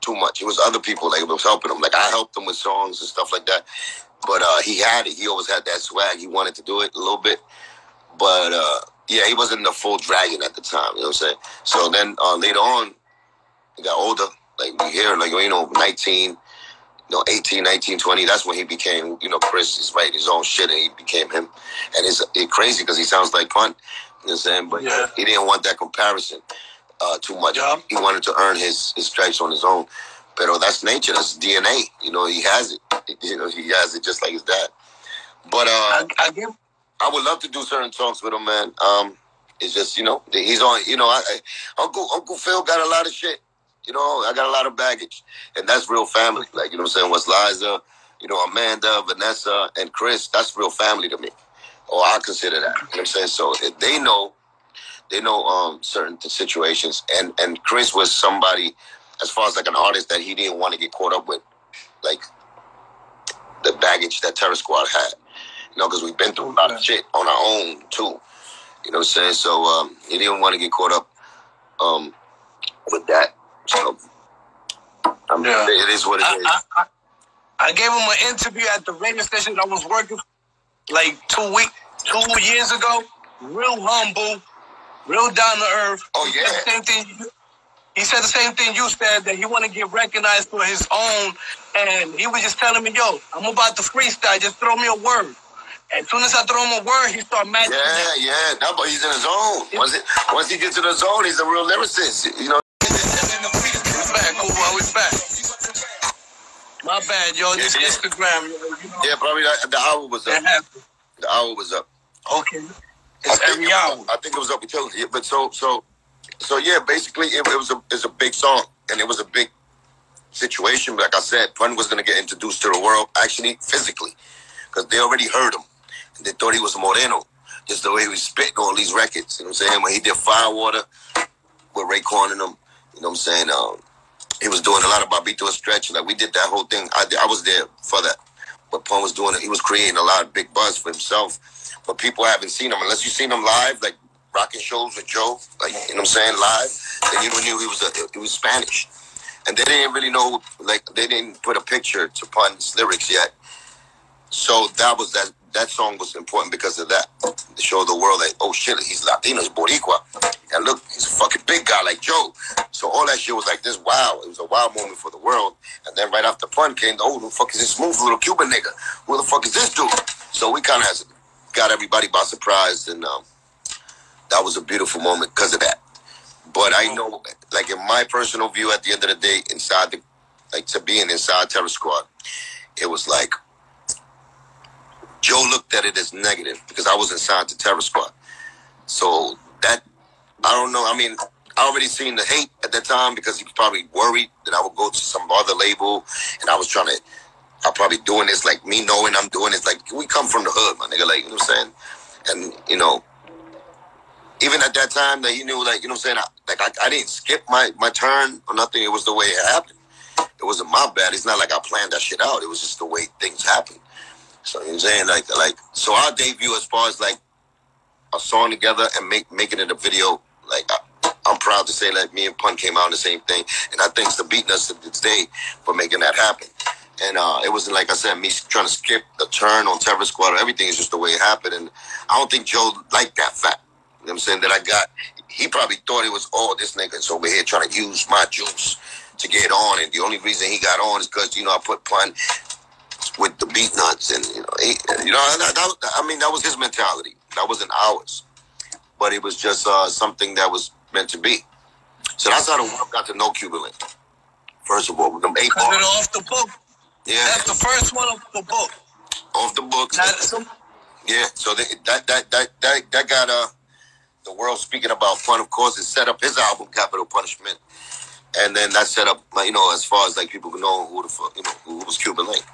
too much. It was other people like it was helping him. Like I helped him with songs and stuff like that. But uh he had it. He always had that swag. He wanted to do it a little bit, but. uh yeah, he wasn't the full dragon at the time. You know what I'm saying? So then uh, later on, he got older. Like we hear, like you know, 19, you know, 18, 19, 20. That's when he became, you know, Chris is writing his own shit, and he became him. And it's, it's crazy because he sounds like Pun. You know what I'm saying? But yeah. he didn't want that comparison uh, too much. Yeah. He wanted to earn his his stripes on his own. But that's nature. That's DNA. You know, he has it. You know, he has it just like his dad. But uh, I, I give I would love to do certain songs with him, man. Um, it's just you know he's on. You know, I, I, Uncle Uncle Phil got a lot of shit. You know, I got a lot of baggage, and that's real family. Like you know, what I'm saying What's Liza, you know, Amanda, Vanessa, and Chris. That's real family to me, or I consider that. You know what I'm saying? So if they know, they know um certain situations, and and Chris was somebody, as far as like an artist that he didn't want to get caught up with, like the baggage that Terror Squad had you know, because we've been through a lot of shit on our own too. You know what I'm saying? So um, he didn't want to get caught up um, with that. So I mean, yeah. it is what it I, is. I, I, I, gave him an interview at the radio station I was working like two week, two years ago. Real humble, real down to earth. Oh yeah. Same thing. he said the same thing you said that he want to get recognized for his own, and he was just telling me, "Yo, I'm about to freestyle. Just throw me a word." As soon as I throw him a word, he start matching. Yeah, yeah. No, but he's in his zone. Once, it, once he gets in the zone, he's a real lyricist. You know. Back, back. My bad, yo. This Yeah, yeah. Instagram. yo, You know, Yeah, probably the, the hour was up. The hour was up. Okay. I It's think, every hour. I think it was up until yeah, but so so so yeah, basically it, it was a it's a big song and it was a big situation. Like I said, Pun was gonna get introduced to the world actually physically because they already heard him and they thought he was Moreno, just the way he was spitting all these records. You know what I'm saying? When he did Firewater with Ray Raekwon and them, you know what I'm saying? Um, he was doing a lot of Bobbito Stretch. Like we did that whole thing. I, I was there for that. But Pun was doing it. He was creating a lot of big buzz for himself. But people haven't seen him unless you've seen him live, like rocking shows with Joe, like you know what I'm saying, live. Then you knew he was a, he was Spanish, and they didn't really know, like they didn't put a picture to Pun's lyrics yet. So that was that. That song was important because of that to show the world that oh shit, he's Latino, he's Boricua, and look, he's a fucking big guy like Joe. So all that shit was like this. Wow, it was a wow moment for the world. And then right after Pun came, oh, who the fuck is this smooth little Cuban nigga? Who the fuck is this dude? So we kind of got everybody by surprise, and um, that was a beautiful moment because of that. But I know, like in my personal view, at the end of the day, inside the, like to being inside Terror Squad, it was like Joe looked at it as negative because I was inside the Terror Squad. So that I don't know. I mean, I already seen the hate at that time because he was probably worried that I would go to some other label, and I was trying to. I'm probably doing this like me knowing I'm doing this like we come from the hood, my nigga. Like you know what I'm saying, and you know, even at that time that he knew like you know what I'm saying, I, like I, I didn't skip my my turn or nothing. It was the way it happened. It wasn't my bad. It's not like I planned that shit out. It was just the way things happen. So you know what I'm saying, like like so our debut as far as like a song together and make making it a video, like I, I'm proud to say that me and Pun came out on the same thing, and I thanks to Beatnuts to this day for making that happen. And uh, it wasn't like I said, me trying to skip the turn on Terror Squad or everything is just the way it happened. And I don't think Joe liked that fact. You know what I'm saying? That I got, he probably thought it was, oh, this nigga's over here trying to use my juice to get on. And the only reason he got on is because, you know, I put Pun with the Beatnuts. And, you know, he, you know that, that, I mean, that was his mentality. That wasn't ours. But it was just uh, something that was meant to be. So that's how the world got to know Cuban Link. First of all, with them eight bars. off the book. Yeah, That's the first one of the book. off the book. Some, Yeah, so they, that that that that that got uh the world speaking about fun. Of course, it set up his album Capital Punishment, and then that set up like, you know as far as like people know who the fuck you know who was Cuban Link.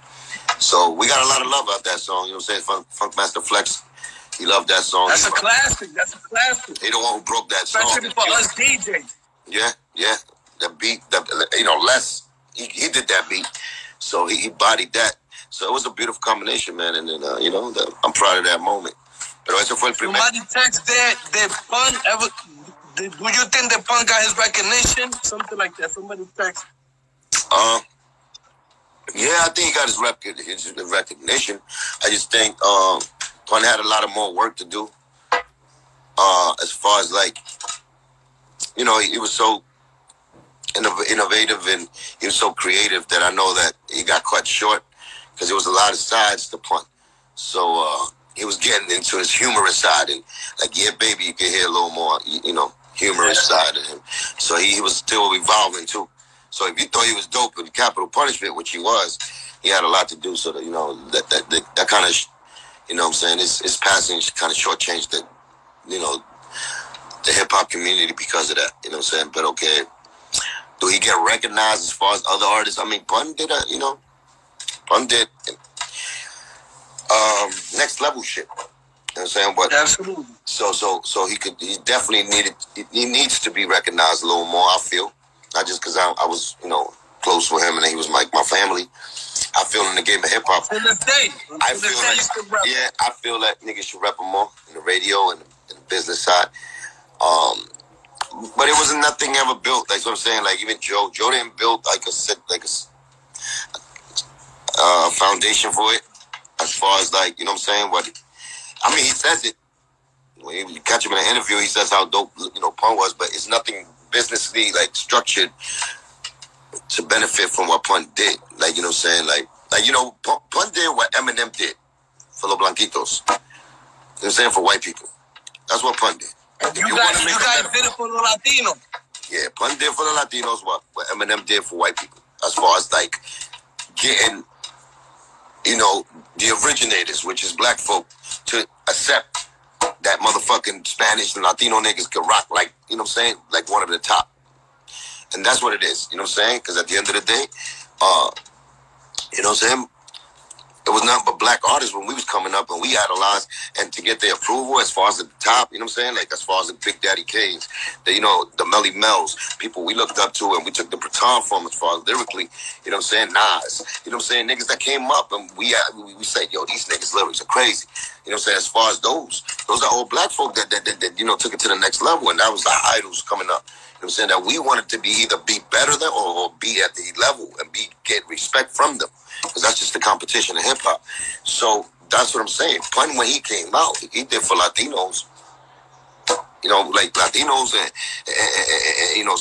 So we got a lot of love out that song. You know what I'm saying? Funk, Funk Master Flex, he loved that song. that's a classic. That's a classic. he the one who broke that song. Especially for us DJs. Yeah, yeah. The beat, the, you know, Les, he, he did that beat. So he, he bodied that. So it was a beautiful combination, man. And then, uh, you know, the, I'm proud of that moment. Pero ese fue el primer. Somebody text that that Pun ever. Did, do you think that Pun got his recognition? Something like that. Somebody text. Uh, yeah, I think he got his, rec- his recognition. I just think um, Pun had a lot of more work to do. Uh, as far as like, you know, he, he was so innovative and he was so creative that I know that he got cut short because there was a lot of sides to Pun. So uh, he was getting into his humorous side and like, yeah, baby, you can hear a little more, you, you know, humorous side of him. So he, he was still evolving too. So if you thought he was dope with capital punishment, which he was, he had a lot to do. So that you know that that that, that kind of, you know, what I'm saying his his passing kind of shortchanged the, you know, the hip hop community because of that. You know what I'm saying? But okay, do he get recognized as far as other artists? I mean, Pun did a, you know, Pun did um next level shit. You know what I'm saying? But Absolutely. so so so he could he definitely needed he- needs to be recognized a little more. I feel not just because I, I was you know close with him and he was like my family. I feel in the game of hip hop. To this day. I feel like yeah, I feel that niggas should rep him more in the radio and in the business side. Um, but it wasn't nothing ever built. Like what I'm saying, like even Joe, Joe didn't build like a set like a uh, foundation for it. As far as like you know what I'm saying, what I mean, he says it when you catch him in an interview. He says how dope you know Pun was, but it's nothing businessly like structured to benefit from what Pun did. Like you know, what I'm saying like like you know, Pun, did what Eminem did for los blanquitos. You know what I'm saying for white people. That's what Pun did. You, you guys, you guys did it for the Latino. Yeah, Pun did for the Latinos what what Eminem did for white people. As far as like getting, you know, the originators, which is black folk, to accept that motherfucking Spanish and Latino niggas can rock like, you know what I'm saying, like one of the top. And that's what it is, you know what I'm saying? Because at the end of the day, uh, you know what I'm saying? It was nothing but black artists when we was coming up and we idolized and to get their approval as far as the top, you know what I'm saying? Like as far as the Big Daddy Kanes, the you know, the Melle Mel's, people we looked up to and we took the baton from as far as lyrically, you know what I'm saying? Nas, you know what I'm saying? Niggas that came up and we uh, we, we said, yo, these niggas lyrics are crazy. You know what I'm saying? As far as those, those are all black folk that that, that, that you know took it to the next level and that was our idols coming up. I'm saying? That we wanted to be either be better than or, or be at the level and be get respect from them because that's just the competition in hip hop. So that's what I'm saying. Pun when he came out, he did for Latinos. You know, like Latinos and, and, and, and you know,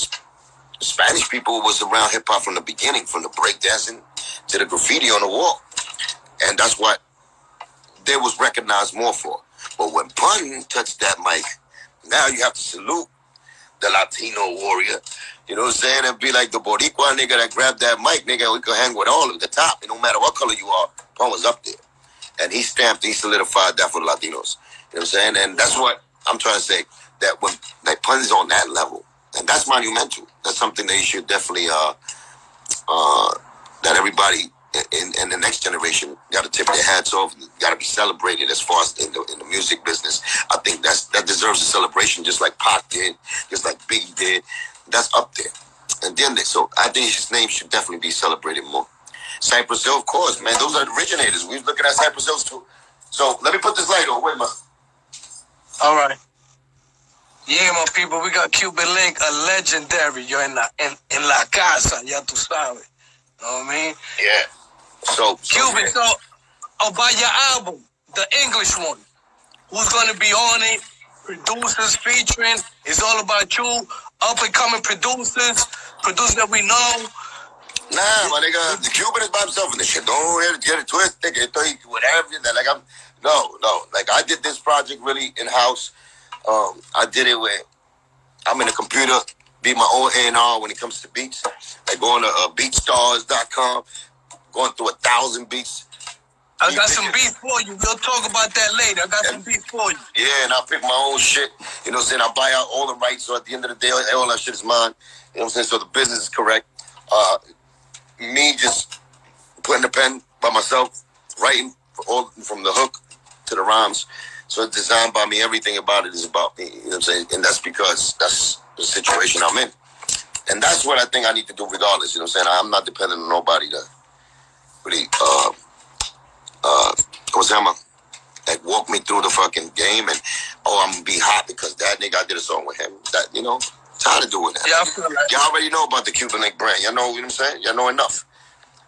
Spanish people was around hip hop from the beginning, from the breakdancing to the graffiti on the wall, and that's what they was recognized more for. But when Pun touched that mic, now you have to salute the Latino warrior you know what I'm saying? And be like the Boricua nigga that grabbed that mic, nigga. We could hang with all of the top. And no matter what color you are, Pun was up there. And he stamped, he solidified that for the Latinos. You know what I'm saying? And that's what I'm trying to say. That when like Pun's on that level, and that's monumental. That's something that you should definitely uh uh that everybody in, in the next generation got to tip their hats off. Got to be celebrated as far as in the, in the music business. I think that's that deserves a celebration, just like Pac did, just like Biggie did that's up there. And then they, so I think his name should definitely be celebrated more. Cypress Hill, of course, man. Those are the originators. We was looking at Cypress Hills too. So let me put this light on. Wait, man. All right. Yeah, my people, we got Cuban Link, a legendary. You're in la, in, in la casa, ya tu sabes. You know what I mean? Yeah. So, so Cuban, yeah. so about your album, the English one, who's gonna be on it? Producers featuring. It's all about you up and coming producers, producers that we know. Nah, my nigga, the Cuban is by himself and the shit. Don't get it twisted. Estoy whatever. Like I'm, no, no. Like I did this project really in house. Um, I did it with. I'm in the computer, be my own A&R when it comes to beats. Like going to uh, BeatStars.com, going through a thousand beats I got some beef for you. We'll talk about that later. I got some beef for you. Yeah, and I pick my own shit. You know what I'm saying? I buy out all the rights, so at the end of the day, all that shit is mine. You know what I'm saying? So the business is correct. Uh, me just putting the pen by myself, writing all from the hook to the rhymes. So it's designed by me. Everything about it is about me. You know what I'm saying? And that's because that's the situation I'm in. And that's what I think I need to do regardless. You know what I'm saying? I'm not dependent on nobody to really uh, uh, ¿cómo se llama? Like walk me through the fucking game and oh I'm gonna be hot because that nigga I did a song with him. That you know, tired of doing that. Yeah, like Y'all already know about the Cuban Link brand. Y'all know, you know what I'm saying? Y'all know enough.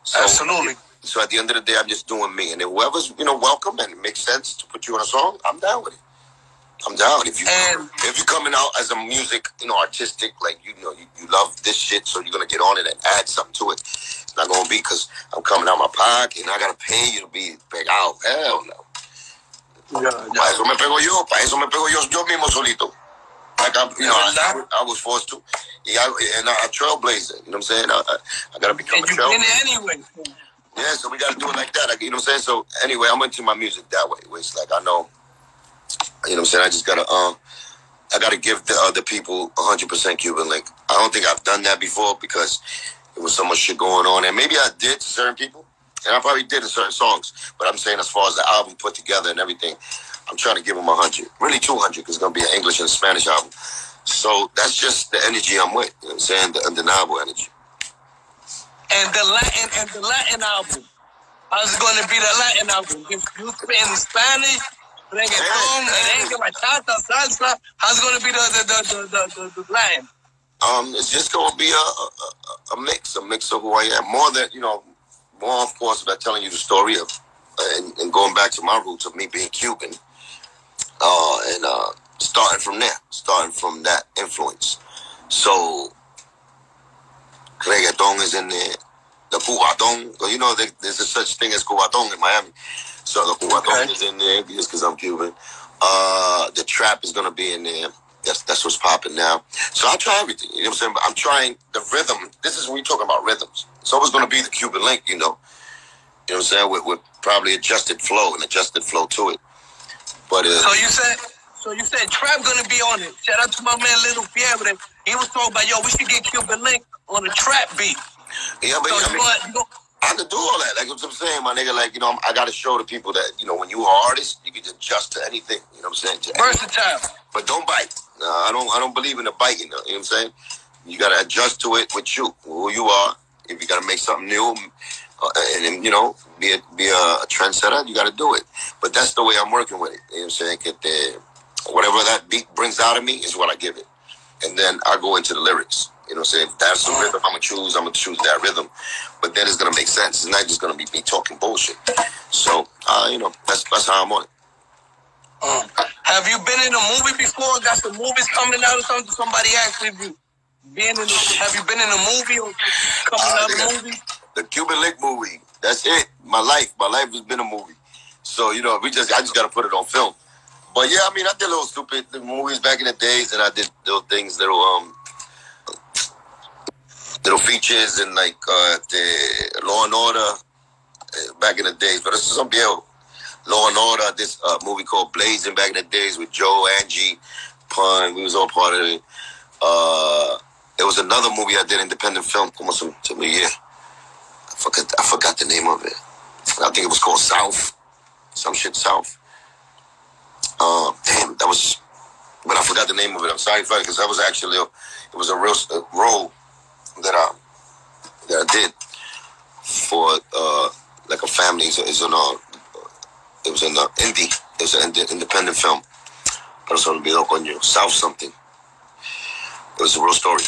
So, Absolutely. So at the end of the day, I'm just doing me, and whoever's you know welcome and it makes sense to put you on a song, I'm down with it. I'm down. If you and, if you're coming out as a music, you know, artistic, like you know, you, you love this shit, so you're gonna get on it and add something to it. It's not gonna be because I'm coming out my pocket and I gotta pay you to be pegado. Hell no. Yeah, yeah. Para eso me pego yo. Para eso me pego yo yo mismo solito. Like I, you know, I, I, was forced to. Yeah, and I, I trailblazer. You know what I'm saying? I, I, I gotta become and a trailblazer. anyway. Yeah, so we gotta do it like that. Like, you know what I'm saying? So anyway, I'm into my music that way. Where it's like I know you know what I'm saying? I just gotta um I gotta give the other people 100% Cuban link. I don't think I've done that before because there was so much shit going on, and maybe I did to certain people, and I probably did to certain songs. But I'm saying as far as the album put together and everything, I'm trying to give them 100, really 200, because it's gonna be an English and Spanish album. So that's just the energy I'm with. You know what I'm saying? The undeniable energy. And the Latin and the Latin album. How's it gonna be the Latin album? You in Spanish reggaeton, merengue, bachata, salsa. How's going to be the the the the, the, the blend? Um, it's just going to be a, a, a mix, a mix of who I am. More than you know, more of course about telling you the story of and, and going back to my roots of me being Cuban, uh, and uh, starting from there, starting from that influence. So reggaeton is in there. The cubatón, you know, there's a such thing as cubatón in Miami. So the okay. is in there just because I'm Cuban. Uh, the trap is gonna be in there. That's that's what's popping now. So I'll try everything. You know what I'm saying? But I'm trying the rhythm. This is when we talking about rhythms. So it's always gonna be the Cuban link, you know. You know what I'm saying? With, with probably adjusted flow and adjusted flow to it. But uh, so you said so you said trap gonna be on it. Shout out to my man Little Fiebre. He was talking about yo, we should get Cuban link on a trap beat. Yeah, but so I, mean, you I could do all that. Like what I'm saying, my nigga. Like you know, I got to show the people that you know when you are artist, you can adjust to anything. You know what I'm saying? Versatile. But don't bite. Uh, I don't. I don't believe in the biting. You know what I'm saying? You got to adjust to it with you, who you are. If you got to make something new, uh, and, you know, be a, be a trendsetter, you got to do it. But that's the way I'm working with it. You know what I'm saying? Get the, whatever that beat brings out of me is what I give it, and then I go into the lyrics. You know what I'm saying? That's the rhythm I'm gonna choose, I'm gonna choose that rhythm. But then it's gonna make sense. It's not just gonna be me talking bullshit. So uh, you know, that's that's how I'm on it. Um, have you been in a movie before? Got some movies coming out or something? Somebody asked if you been in. A, have you been in a movie or coming uh, out a movie? The Cuban Link movie. That's it. My life. My life has been a movie. So you know, we just I just gotta put it on film. But yeah, I mean, I did little stupid movies back in the days, and I did little things, little um, little features and like uh, the Law and Order uh, back in the days. But this is some viejo. Law and Order, this uh, movie called Blazing back in the days with Joe, Angie, Pun. We was all part of it. Uh, there was another movie I did, independent film, como some, some year. I forgot, I forgot the name of it. I think it was called South. Some shit South. Uh, damn, that was, but I forgot the name of it. I'm sorry for it because that was actually, it was a real uh, role that I that I did for uh, like a family. It's in a, it was in the indie. It was an independent film. Pero se olvidó coño. South something. It was a real story.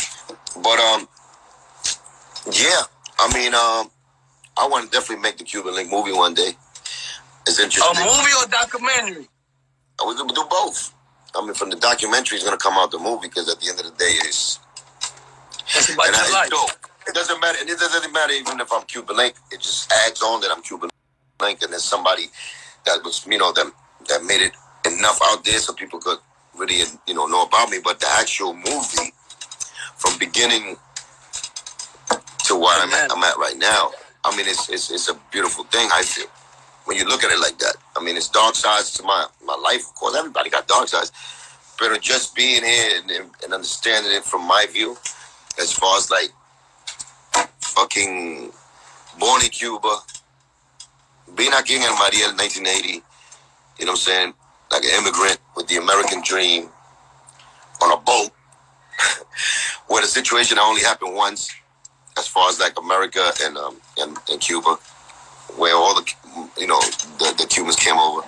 But um, yeah. I mean, um, I want to definitely make the Cuban Link movie one day. It's interesting. A movie or documentary? We can do both. I mean, from the documentary is going to come out the movie because at the end of the day, it's and I, it doesn't matter. And it doesn't matter even if I'm Cuban Link. It just adds on that I'm Cuban Link, and there's somebody that was, you know, that that made it enough out there so people could really, you know, know about me. But the actual movie, from beginning to where I'm at, I'm at right now, I mean, it's, it's it's a beautiful thing. I feel when you look at it like that. I mean, it's dark sides to my my life. Of course, everybody got dark sides, but just being here and, and understanding it from my view as far as like fucking born in Cuba, being aquí en El Mariel 1980, you know what I'm saying? Like an immigrant with the American dream on a boat where the situation only happened once as far as like America and um and, and Cuba, where all the you know the, the Cubans came over.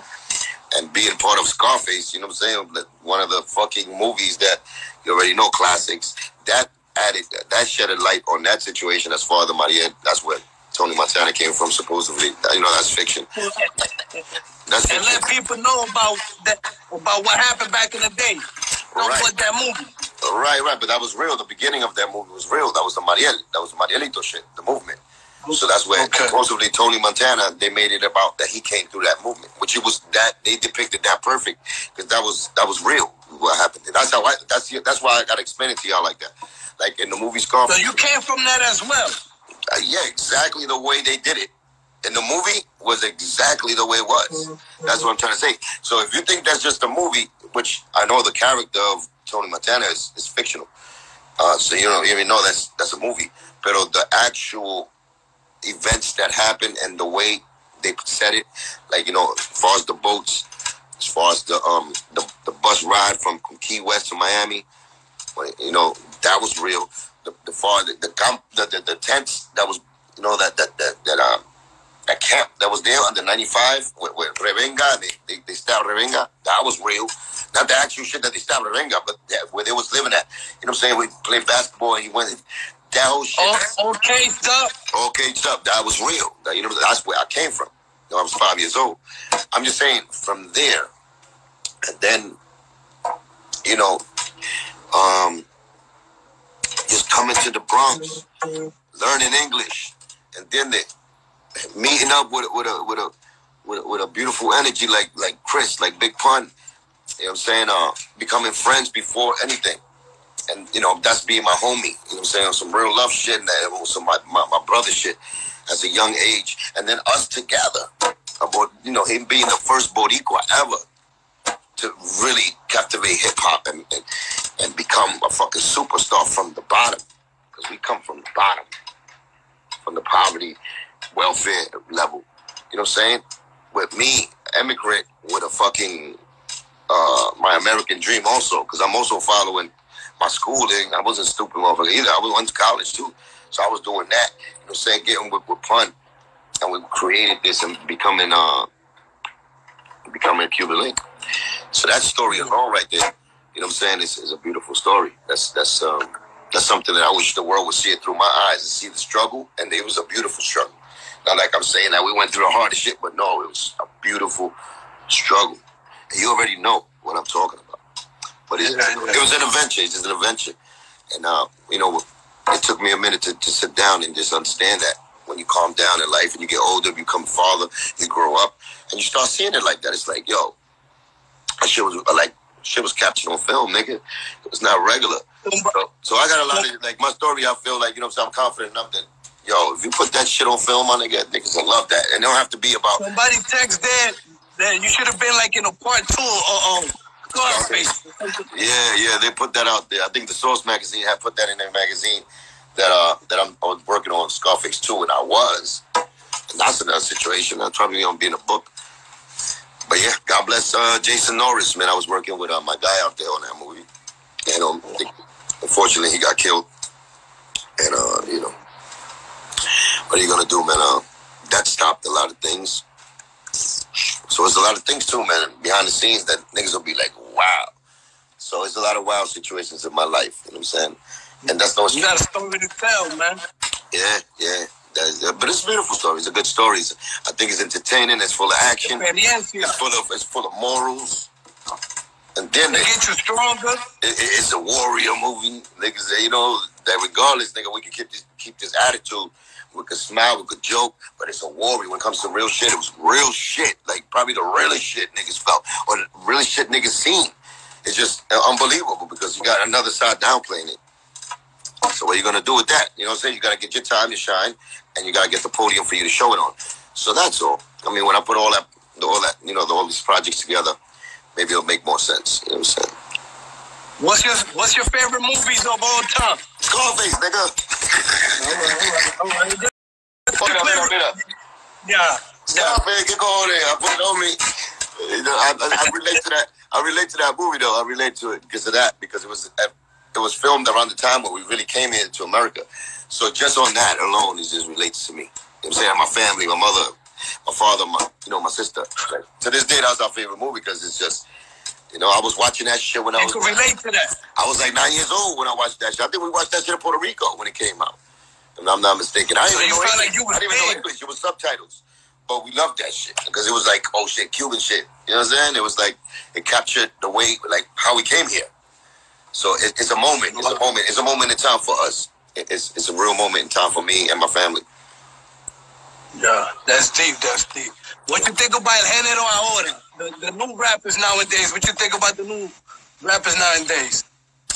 And being part of Scarface, you know what I'm saying? One of the fucking movies that you already know classics. That added that shed a light on that situation as Father as Maria. That's where Tony Montana came from, supposedly. You know, that's fiction. That's fiction. And let people know about that about what happened back in the day. Don't right. put that movie. Right, right, but that was real. The beginning of that movie was real. That was the Mariel. That was the Marielito shit, the movement. So that's where okay. supposedly Tony Montana they made it about that he came through that movement, which it was that they depicted that perfect because that was that was real what happened. That's how I that's that's why I got to explain it to y'all like that like in the movie Scarface. So you came from that as well. Uh, yeah, exactly the way they did it. In the movie was exactly the way it was. That's what I'm trying to say. So if you think that's just a movie, which I know the character of Tony Montana is, is fictional, uh, so you don't even know that's that's a movie. But the actual events that happened and the way they said it, like you know, as far as the boats, as far as the um the, the bus ride from, from Key West to Miami, you know, that was real. The the far the the, camp, the, the, tents that was you know that that that that um that camp that was there under 95 with, with Rebenga, they, they, they stabbed Rebenga. That was real. Not the actual shit that they stabbed Rebenga, but that, where they was living at. You know what I'm saying? We played basketball and he went, that whole shit. Oh, okay, stuff. Okay, stuff. That was real. That, you know, that's where I came from. I was five years old. I'm just saying, from there, and then, you know, um, just coming to the Bronx, learning English, and then they meeting up with with a with a with a, with a beautiful energy like like Chris, like Big Pun. You know what I'm saying? Uh, becoming friends before anything. And, you know, that's being my homie. You know what I'm saying? Some real love shit and that, also my, my, my brother shit as a young age. And then us together about, you know, him being the first Boricua ever to really captivate hip hop and, and, and become a fucking superstar from the bottom. Because we come from the bottom, from the poverty, welfare level. You know what I'm saying? With me, immigrant with a fucking uh, my American dream also, because I'm also following my schooling. I wasn't stupid motherfucker either. I went to college too. So I was doing that. You know what I'm saying? Getting with, with pun. And we created this and becoming uh becoming a Cuban link. So that story alone right there, you know what I'm saying, is, is a beautiful story. That's that's um that's something that I wish the world would see it through my eyes and see the struggle. And it was a beautiful struggle. Not like I'm saying that we went through the hardest shit, but no, it was a beautiful struggle. And you already know what I'm talking about. But it, it was an adventure. It's just an adventure. And, uh, you know, it took me a minute to, to sit down and just understand that. When you calm down in life and you get older, you become father, you grow up, and you start seeing it like that. It's like, yo, that shit was like, shit was captured on film, nigga. It was not regular. So, so I got a lot of, like, my story, I feel like, you know I'm confident enough that yo, if you put that shit on film, my nigga, niggas will love that. And it don't have to be about. Somebody text that that you should have been like in a part two um, Yeah, yeah, they put that out there. I think the Source magazine had put that in their magazine that uh that I'm I was working on Scarface too, and I was. And that's another situation. I'm probably gonna be in a book. But yeah, God bless uh, Jason Norris, man. I was working with uh, my guy out there on that movie, and um, unfortunately he got killed. And uh, you know, what are you gonna do, man? Uh, that stopped a lot of things. So it's a lot of things too, man, behind the scenes that niggas will be like, wow. So it's a lot of wild situations in my life, you know what I'm saying? And that's no You got a story to tell, man. Yeah, yeah. but it's a beautiful story. It's a good story. I think it's entertaining. It's full of action. It's full of it's full of morals. And then they get you stronger. It, it's a warrior movie. Niggas, you know that regardless, nigga, we can keep this keep this attitude we could smile, we could joke, but it's a worry when it comes to real shit. It was real shit, like probably the realest shit niggas felt, or the realest shit niggas seen. It's just uh, unbelievable because you got another side downplaying it. So what are you gonna do with that? You know what I'm saying? You gotta get your time to shine, and you gotta get the podium for you to show it on. So that's all. I mean, when I put all that, all that, you know, all these projects together, maybe it'll make more sense. You know what I'm saying? What's your What's your favorite movies of all time? Scarface, nigga. Yeah. Stop, man. Get going there. I put it on me. You know, I, I, I, relate to that. I relate to that movie though. I relate to it because of that because it was it was filmed around the time when we really came here to America. So just on that alone, it just relates to me. You know I'm saying? My family, my mother, my father, my you know, my sister. Like, to this day, that's our favorite movie because it's just you know, I was watching that shit when I was. You can relate to that. I was like nine years old when I watched that shit. I think we watched that shit in Puerto Rico when it came out. If I'm not mistaken. I didn't, so even, know English. Like I didn't even know English. It was subtitles. But we loved that shit because it was like, oh shit, Cuban shit. You know what I'm saying? It was like, it captured the way, like how we came here. So it, it's a moment. It's a moment. It's a moment in time for us. It's, it's a real moment in time for me and my family. Yeah, that's deep. That's deep. What you think about Género Ahora? the, the new rappers nowadays. What you think about the new rappers nowadays?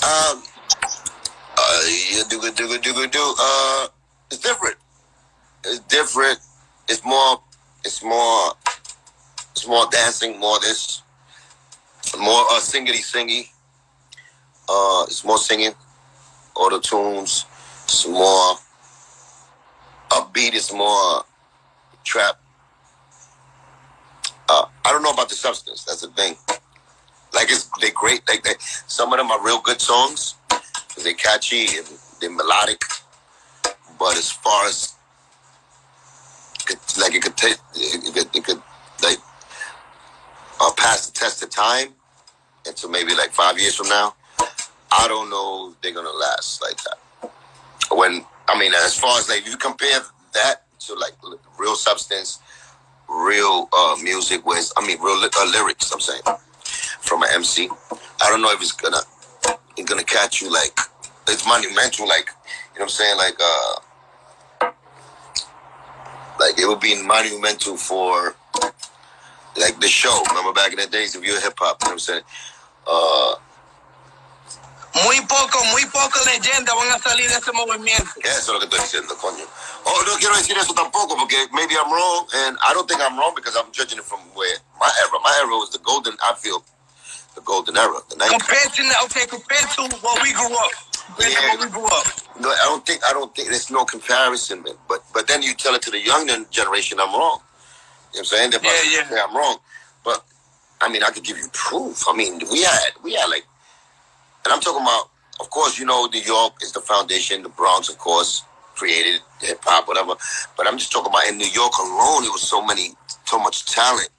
Um, uh, do good, do good, do good, do. Uh, it's different. It's different. It's more. It's more. It's more dancing. More this. More uh, singity singy. Uh, it's more singing. Auto tunes. It's more upbeat. It's more trap uh, I don't know about the substance. That's the thing. Like it's they great. Like they, some of them are real good songs. They're catchy and they're melodic. But as far as like it could take, it, could, it could like uh, pass the test of time until maybe like five years from now. I don't know they're gonna last like that. When I mean, as far as like you compare that to like real substance real uh, music with, I mean, real uh, lyrics. I'm saying from an MC. I don't know if it's gonna it's gonna catch you like it's monumental. Like you know what I'm saying? Like uh, like it would be monumental for like the show. Remember back in the days of your hip hop. You know what I'm saying? Uh, Muy poco, muy poco leyenda van a salir de ese movimiento. Eso es lo que estoy diciendo, coño. Oh, no quiero decir eso tampoco porque maybe I'm wrong, and I don't think I'm wrong because I'm judging it from where my era. My era was the golden. I feel the golden era. The 90s. Compared to okay, compared to what we grew up. Yeah. we grew up. No, I don't think I don't think there's no comparison, man. But but then you tell it to the younger generation, I'm wrong. You know what I'm saying? They're Yeah, yeah. say I'm wrong. But I mean, I could give you proof. I mean, we had we had like, and I'm talking about. Of course, you know, New York is the foundation. The Bronx, of course, created hip hop, whatever. But I'm just talking about in New York alone, it was so many, so much talent.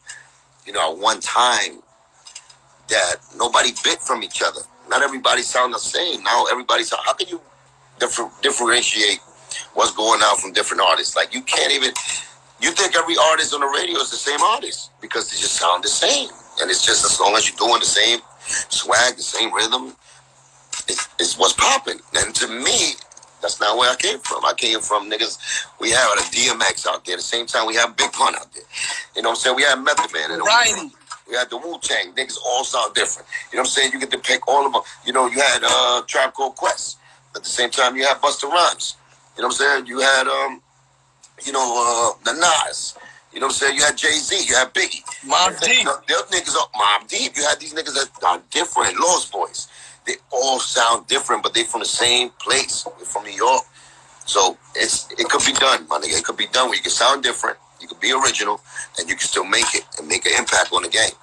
You know, at one time, that nobody bit from each other. Not everybody sound the same. Now everybody sound. How can you differ, differentiate what's going on from different artists? Like you can't even. You think every artist on the radio is the same artist because they just sound the same, and it's just as long as you're doing the same swag, the same rhythm, it's, it's what's popping. And to me, that's not where I came from. I came from niggas. We had a DMX out there. At the same time, we had Big Pun out there. You know what I'm saying? We had Method Man. Variety. we had the Wu Tang. Niggas all sound different. You know what I'm saying? You get to pick all of them. You know, you had uh, Tribe Called Quest. At the same time, you had Busta Rhymes. You know what I'm saying? You had, um, you know, uh, the Nas. You know what I'm saying? You had Jay Z. You had Biggie. Mobb Deep. The, the niggas are Mobb Deep. You had these niggas that are different. Lost Boyz. They all sound different, but they from the same place. They're from New York. So it's it could be done, my nigga. It could be done where you can sound different, you could be original, and you can still make it and make an impact on the game.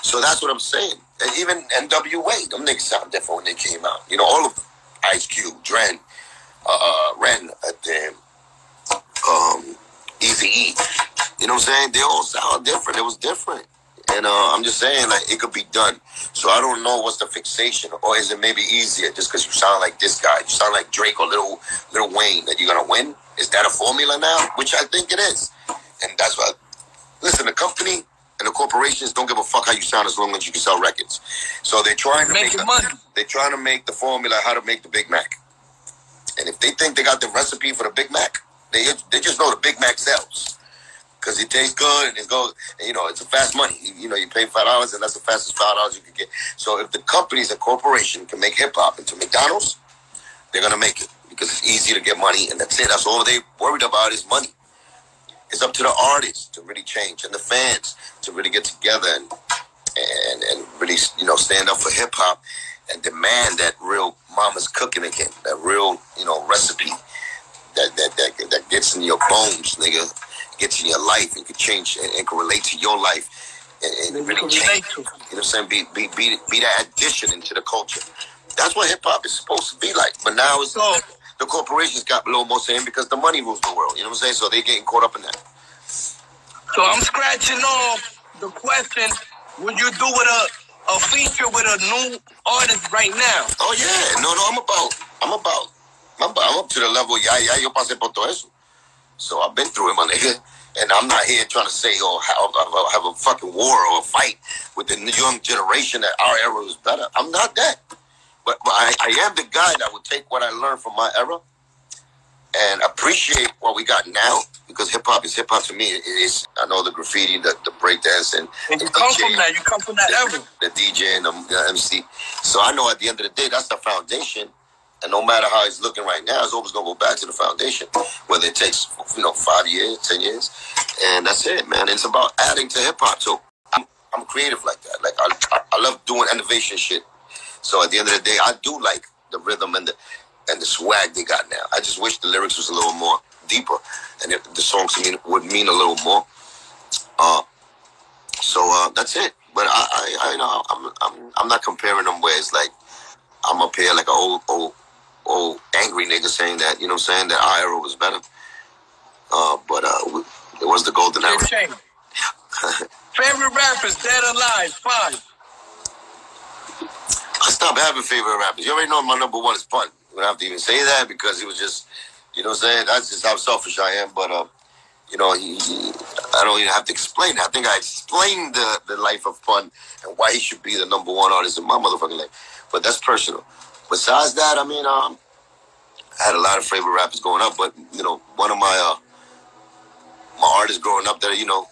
So that's what I'm saying. And even NWA, them niggas sound different when they came out. You know, all of them. Ice Cube, Dren, uh, Ren, uh, damn, um, Eazy E. You know what I'm saying? They all sound different. It was different. And uh, I'm just saying, like, it could be done. So I don't know what's the fixation, or is it maybe easier just because you sound like this guy, you sound like Drake or Little Little Wayne, that you're gonna win? Is that a formula now? Which I think it is, and that's why. Listen, the company and the corporations don't give a fuck how you sound as long as you can sell records. So they're trying to make Making the, money. they're trying to make the formula how to make the Big Mac. And if they think they got the recipe for the Big Mac, they they just know the Big Mac sells because it tastes good and it goes. You know, it's a fast money. You, you know, you pay five dollars and that's the fastest five dollars you can get. So if the companies and corporation can make hip hop into McDonald's, they're gonna make it because it's easy to get money and that's it. That's all they worried about is money. It's up to the artists to really change and the fans to really get together and and and really you know stand up for hip hop and demand that real mama's cooking again, that real you know recipe that that that, that gets in your bones, nigga, gets in your life and can change and, and can relate to your life and, and really can change. relate to. You know what I'm saying? Be be be be that addition into the culture. That's what hip hop is supposed to be like. But now it's So, the corporations got a little more saying because the money rules the world. You know what I'm saying? So they're getting caught up in that. so I'm scratching off the question: Would you do with a a feature with a new artist right now? Oh yeah, no, no, I'm about, I'm about, I'm, about, I'm up to the level. Ya, ya, yo pasé por todo eso. So I've been through it, my nigga. And I'm not here trying to say, oh, how, oh, I have a fucking war or a fight with the young generation that our era was better. I'm not that. But, but I, I am the guy that would take what I learned from my era and appreciate what we got now because hip hop is hip hop to me. It is, I know the graffiti, the, the breakdance, and And the you come DJ from that. You come from that era. the DJ and the, the MC. So I know at the end of the day, that's the foundation. And no matter how it's looking right now, it's always gonna go back to the foundation. Whether it takes you know five years, ten years, and that's it, man. It's about adding to hip hop. So I'm, I'm creative like that. Like I, I, I love doing innovation shit. So at the end of the day, I do like the rhythm and the and the swag they got now. I just wish the lyrics was a little more deeper, and it, the songs mean, would mean a little more. Uh, so uh, that's it. But I, I, I you know, I'm, I'm, I'm not comparing them where it's like I'm up here like an old, old, old angry nigga saying that. You know what I'm saying? That our era was better. Uh, but uh, it was the golden era. Favorite rappers, dead or alive? Five. I stopped having favorite rappers. You already know my number one is Pun. You don't have to even say that because he was just, you know what I'm saying? That's just how selfish I am. But, uh, you know, he, he- I don't even have to explain. I think I explained the, the life of Pun and why he should be the number one artist in my motherfucking life. But that's personal. Besides that, I mean, um, I had a lot of favorite rappers growing up, but you know, one of my uh, my artists growing up there, you know,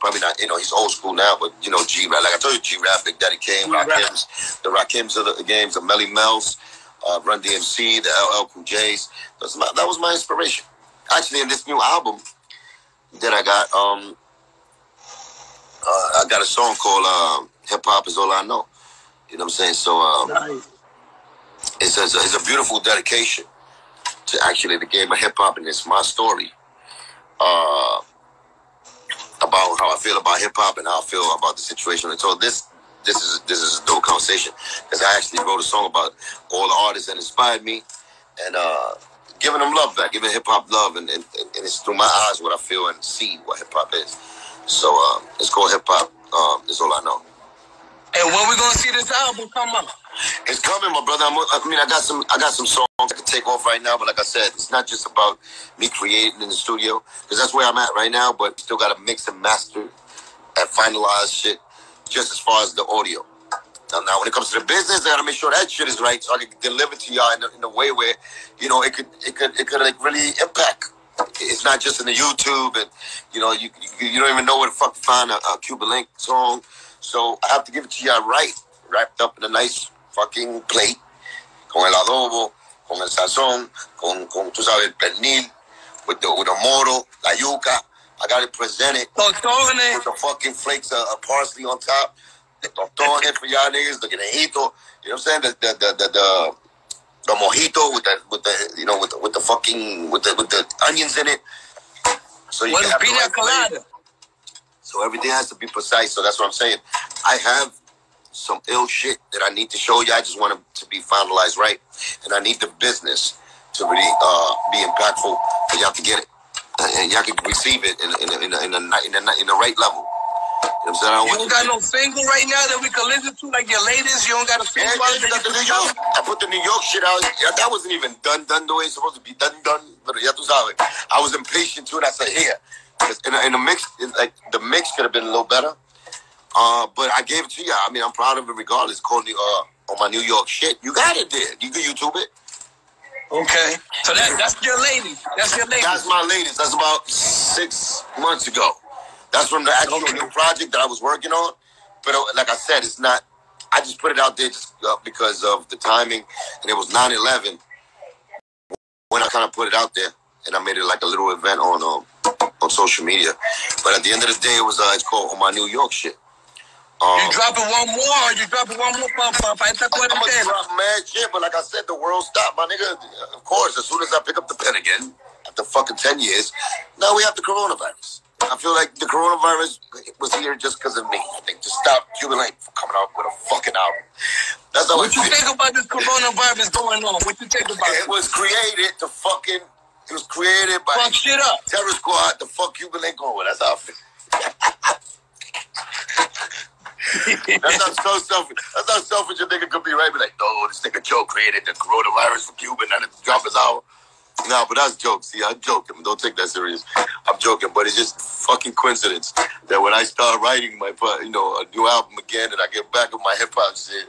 probably not, you know, he's old school now, but you know, G Rap, like I told you, G Rap, Big Daddy Kane, Rakims, the Rakims of the games, the Melle Mels, uh, Run DMC, the LL Cool J's. My, that was my inspiration. Actually, in this new album that I got, um, uh, I got a song called uh, "Hip Hop Is All I Know." You know what I'm saying? So um, nice. It's, a, it's a beautiful dedication to actually the game of hip hop, and it's my story uh, about how I feel about hip hop and how I feel about the situation. And so this this is this is a dope conversation because I actually wrote a song about all the artists that inspired me and uh, giving them love back, giving hip hop love, and, and, and, it's through my eyes what I feel and see what hip hop is. So uh, it's called hip hop. Um, that's all I know. And when we gonna see this album come up? It's coming, my brother. I'm, i mean, I got some, I got some songs I can take off right now. But like I said, it's not just about me creating in the studio because that's where I'm at right now. But still got to mix and master and finalize shit just as far as the audio. Now, now, when it comes to the business, I gotta make sure that shit is right, so I can deliver to y'all in a, in a way where, you know, it could, it could, it could like really impact. It's not just in the YouTube, and you know, you you, you don't even know where to fuck find a, a Cuban Link song. So I have to give it to y'all right, wrapped up in a nice fucking plate, con el adobo, con el sazón, con, con tú sabes, el pernil, with the, with the moro, la yuca. I got it presented with the fucking flakes of, of parsley on top. I'm for y'all niggas, the guinejito. You know what I'm saying? The the the the, the, the mojito with the with the you know with the, with the fucking with the with the onions in it. So you can have pina colada. So everything has to be precise. So that's what I'm saying. I have some ill shit that I need to show you. I just want it to be finalized right, and I need the business to really uh, be impactful for y'all to get it, and y'all can receive it in in in, in, in, in, in the right level. You know what I'm saying? You don't got no single right now that we can listen to, like your latest. You don't got a single. Yeah, yeah, the New York. I put the New York shit out. Yeah, that wasn't even done, done the way it's supposed to be done, done. But I was impatient too, and I said, here. In, in the mix, like the mix could have been a little better. Uh, but I gave it to you. I mean, I'm proud of it regardless. The uh on my New York shit. You got it there. You can YouTube it. Okay. So that that's your lady. That's your lady. That's my latest. That's about six months ago. That's from the actual okay. new project that I was working on. But uh, like I said, it's not. I just put it out there just uh, because of the timing, and it was 9/11 when I kind of put it out there, and I made it like a little event on um, on social media. But at the end of the day, it was uh, it's called on my New York shit. Um, you dropping one more, or you dropping one more pump up? I I'm gonna drop mad shit, but like I said, the world stopped, my nigga. Of course, as soon as I pick up the pen again, after fucking ten years, now we have the coronavirus. I feel like the coronavirus was here just because of me. I think to stop Cuban Link from coming out with a fucking album. That's how what I you think about this coronavirus going on? What you think about it? It was created to fucking. It was created by fuck shit up. Terror Squad. The fuck Cuban Link going. With. That's how I feel. That's how so selfish. That's how selfish a nigga could be, right? Be like, no, this nigga Joe created the coronavirus for Cuban and it's drop his album. No, but that's jokes. See, I'm joking. Don't take that serious. I'm joking, but it's just fucking coincidence that when I start writing my, you know, a new album again, and I get back with my hip hop shit,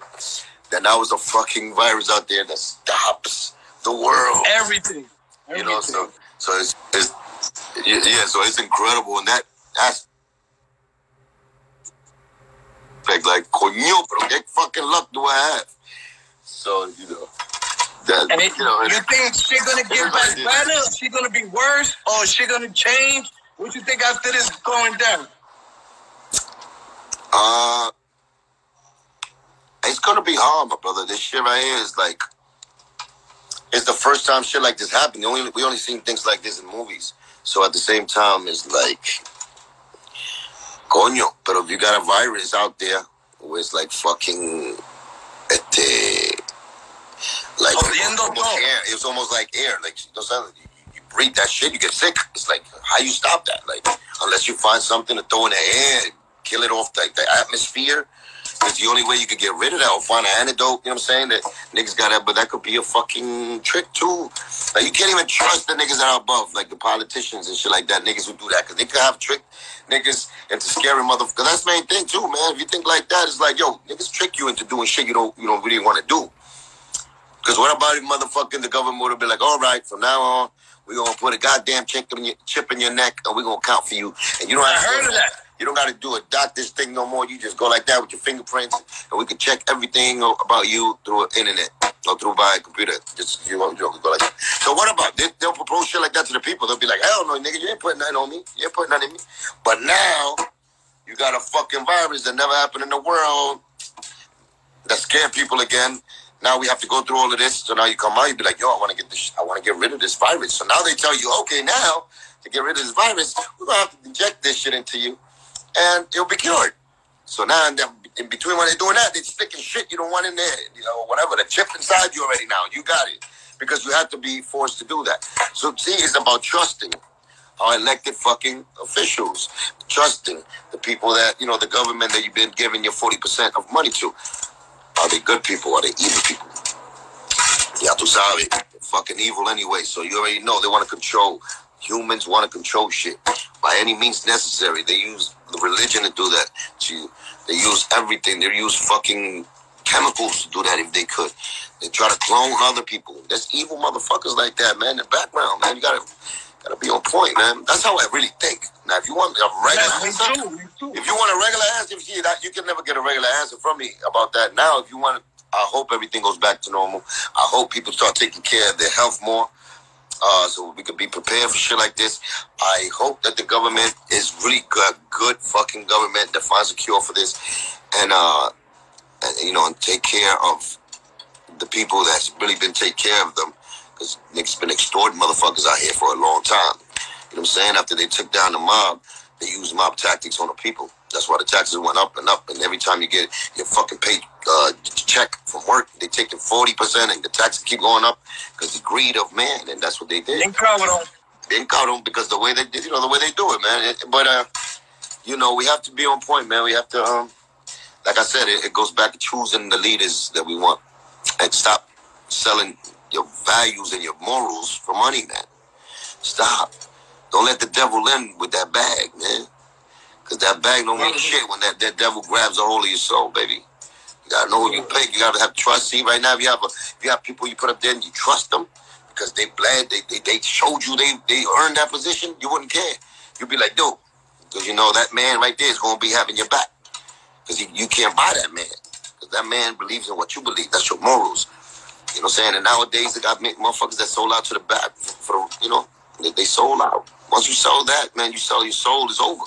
then that was a fucking virus out there that stops the world. Everything. You know, so so it's, it's yeah, so it's incredible, and that that's like, like coño, pero qué fucking luck do I have? So you know. That, and it, you, know, you think she gonna get back better? She gonna be worse, or she gonna change? What you think after this going down? Uh, it's gonna be hard, my brother. This shit right here is like, it's the first time shit like this happened. We only we only seen things like this in movies. So at the same time, it's like, coño. But if you got a virus out there, where it's like fucking, este like it was, air. it almost like air. Like you, know, you breathe that shit, you get sick. It's like how you stop that? Like unless you find something to throw in the air, kill it off like the atmosphere. It's the only way you could get rid of that or find an antidote. You know what I'm saying? That niggas got that, but that could be a fucking trick too. Like you can't even trust the niggas that are above, like the politicians and shit like that. Niggas who do that because they could have trick niggas into scary motherfuckers. That's the main thing too, man. If you think like that, it's like yo, niggas trick you into doing shit you don't you don't really want to do. Because what about if motherfucking the government would have been like, all right, from now on, we're gonna put a goddamn chip in your, chip in your neck and we're gonna count for you. And you don't I have to heard of that. You don't got to do a doctor's thing no more. You just go like that with your fingerprints, and we can check everything about you through the internet or through by computer. Just you know, you go like that. So what about they, they'll propose shit like that to the people? They'll be like, hell no, nigga, you ain't putting nothing on me. You ain't putting nothing in me. But now you got a fucking virus that never happened in the world that scared people again. Now we have to go through all of this. So now you come out, you be like, yo, I want to get this. I want to get rid of this virus. So now they tell you, okay, now to get rid of this virus, we're gonna have to inject this shit into you, and it'll be cured. So now, in, in between when they're doing that, they're sticking shit you don't want in there, you know, whatever. The chip inside you already now. You got it because you have to be forced to do that. So see, it's about trusting our elected fucking officials, trusting the people that you know, the government that you've been giving your forty percent of money to. Are they good people? Are they evil people? Ya tu they're fucking evil anyway. So you already know they want to control. Humans want to control shit by any means necessary. They use religion to do that. To, you. they use everything. They use fucking chemicals to do that if they could. They try to clone other people. There's evil motherfuckers like that, man. In the background, man. You gotta gotta be on point, man. That's how I really think. Now, if you want a regular Yeah, me answer, too. Me too. if you want a regular answer, if you, that, you can never get a regular answer from me about that. Now, if you want, I hope everything goes back to normal. I hope people start taking care of their health more, uh, so we could be prepared for shit like this. I hope that the government is really good, good fucking government that finds a cure for this, and uh, and you know, and take care of the people that's really been take care of them, because niggas been extorting motherfuckers out here for a long time. You know what I'm saying? After they took down the mob, they used mob tactics on the people. That's why the taxes went up and up. And every time you get your fucking pay uh, check from work, they take the forty percent, and the taxes keep going up because the greed of man, and that's what they did. Cover them. They caught them because the way they did, you know, the way they do it, man. It- but uh, you know, we have to be on point, man. We have to, um, like I said, it, it goes back to choosing the leaders that we want, and stop selling your values and your morals for money, man. Stop. Don't let the devil in with that bag, man. Cause that bag don't mean shit when that, that devil grabs a hold of your soul, baby. You gotta know who you pick. You gotta have trust. See, right now, if you have a, if you have people you put up there and you trust them because they bled, they, they, they showed you they, they earned that position, you wouldn't care. You'd be like, dude, because you know that man right there is gonna be having your back. Because you, you can't buy that man. Because that man believes in what you believe. That's your morals. You know what I'm saying? And nowadays, they got motherfuckers that sold out to the back for, for you know, they, they sold out. Once you sell that, man, you sell your soul, it's over.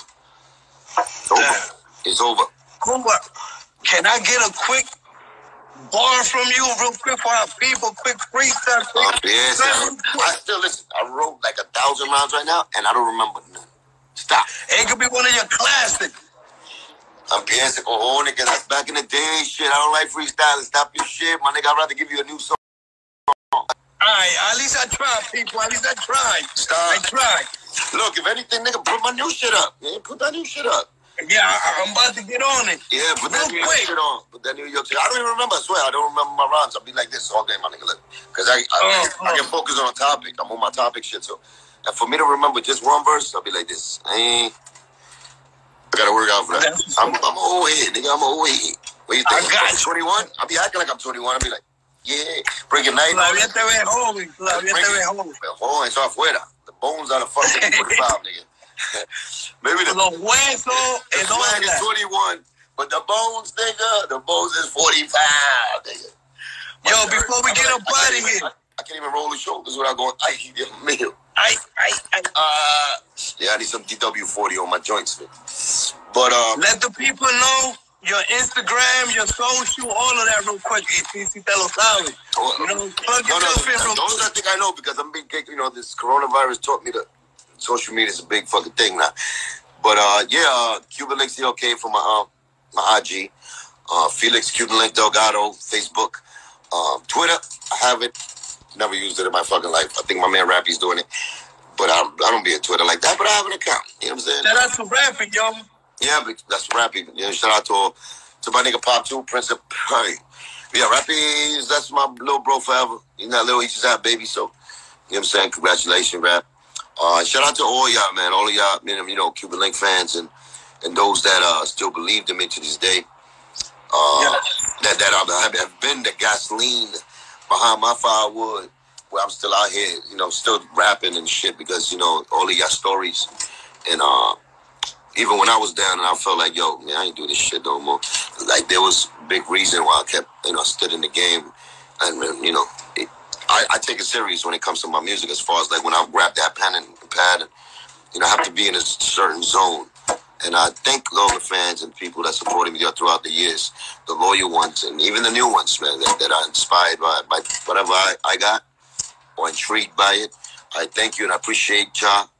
It's over. Damn. It's over. Kumba, can I get a quick bar from you real quick for our people? Quick freestyle. Uh, yes, I, real quick. I still listen. I wrote like a thousand rounds right now, and I don't remember none. Stop. It could be one of your classics. I'm pienso cojones, nigga. That's back in the day. Shit, I don't like freestyling. Stop your shit, my nigga. I'd rather give you a new song. All right, at least I tried, people. At least I tried. I Stop. tried. Look, if anything, nigga, put my new shit up. Man, put that new shit up. Yeah, I, I'm about to get on it. Yeah, put that Real New York shit on. Put that New York shit. I don't even remember. I swear, I don't remember my rhymes. I'll be like this all day, my nigga. Because I, I, Oh, I oh. can focus on a topic. I'm on my topic shit. So, and for me to remember just one verse, I'll be like this. I ain't. I gotta work out for that. I'm, I'm old head, nigga. I'm old head. What you I think? got I'm you. 21. I'll be acting like I'm 21. I'll be like, yeah, bring it night. Todavía te ves joven. Todavía te ves joven. Oh, it's afuera. Bones are the fucking 45, nigga. Maybe the Los huesos, the swag is 21, but the bones, nigga, the bones is 45, nigga. Yo, My before we God, get I up out of here. I, I can't even roll the shoulders without going, ay, Dios mío. I, I, I, Uh, yeah, I need some DW40 on my joints, man. But, um, let the people know your Instagram, your social, all of that real quick. Y si, si te lo sabes. You know, plug no, no, yourself in real those I think I know because I'm being, you know, this coronavirus taught me that social media is a big fucking thing now. But uh, yeah, uh, Cuban Links DLK for my uh, my IG, uh, Felix Cuban Link Delgado Facebook, um, Twitter. I have it. Never used it in my fucking life. I think my man Rappy's doing it, but I, I don't be at Twitter like that. But I have an account. You know what I'm saying? Shout out to Rappy, yo. Yeah, but that's Rappy. You know, shout out to to my nigga Pop Two Prince of. Yeah, Rappy is that's my little bro forever. He's not little, he's just out baby. So you know what I'm saying? Congratulations, rap. Uh, shout out to all y'all, man. All of y'all, you know, you know, Cuban Link fans and and those that uh still believed in me to this day. Uh, Yeah. that that have have been the gasoline behind my firewood, where I'm still out here, you know, still rapping and shit because you know all of your stories, and uh, even when I was down and I felt like, yo, man, I ain't do this shit no more. Like there was big reason why I kept, you know, stood in the game, and um, you know, it, I, I take it serious when it comes to my music. As far as like when I grab that pen and pad, and you know, I have to be in a certain zone. And I thank all the fans and people that supported me throughout the years, the loyal ones and even the new ones, man, that, that are inspired by, by whatever I, I got or intrigued by it. I thank you and I appreciate y'all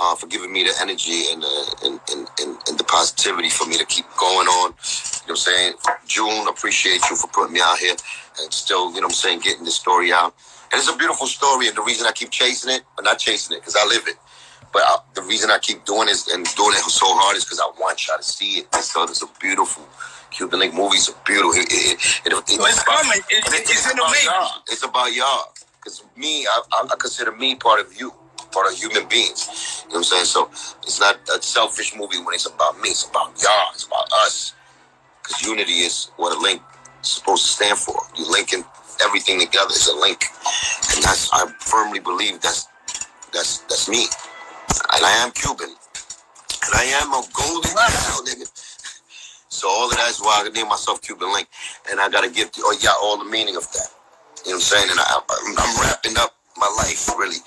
uh, for giving me the energy and, uh, and, and, and, and, the positivity for me to keep going on. You know what I'm saying? June, appreciate you for putting me out here and still, you know what I'm saying, getting this story out. And it's a beautiful story, and the reason I keep chasing it, but not chasing it, because I live it. But I, the reason I keep doing it and doing it so hard is because I want y'all to see it. It's, it's a beautiful Cuban Link movie. It's a beautiful. It, it, it, it, it's coming. It, it's, in the Y'all. It's about y'all. Because me, I, I, consider me part of you, part of human beings. You know what I'm saying? So it's not a selfish movie when it's about me. It's about y'all. It's about us. Because unity is what a link is supposed to stand for. You linking everything together. It's a link, and that's I firmly believe that's that's that's me and I am Cuban, and I am a golden cow, nigga. So all of that is why I name myself Cuban Link, and I gotta give oh yeah all the meaning of that. You know what I'm saying? And I, I'm, I'm wrapping up my life really,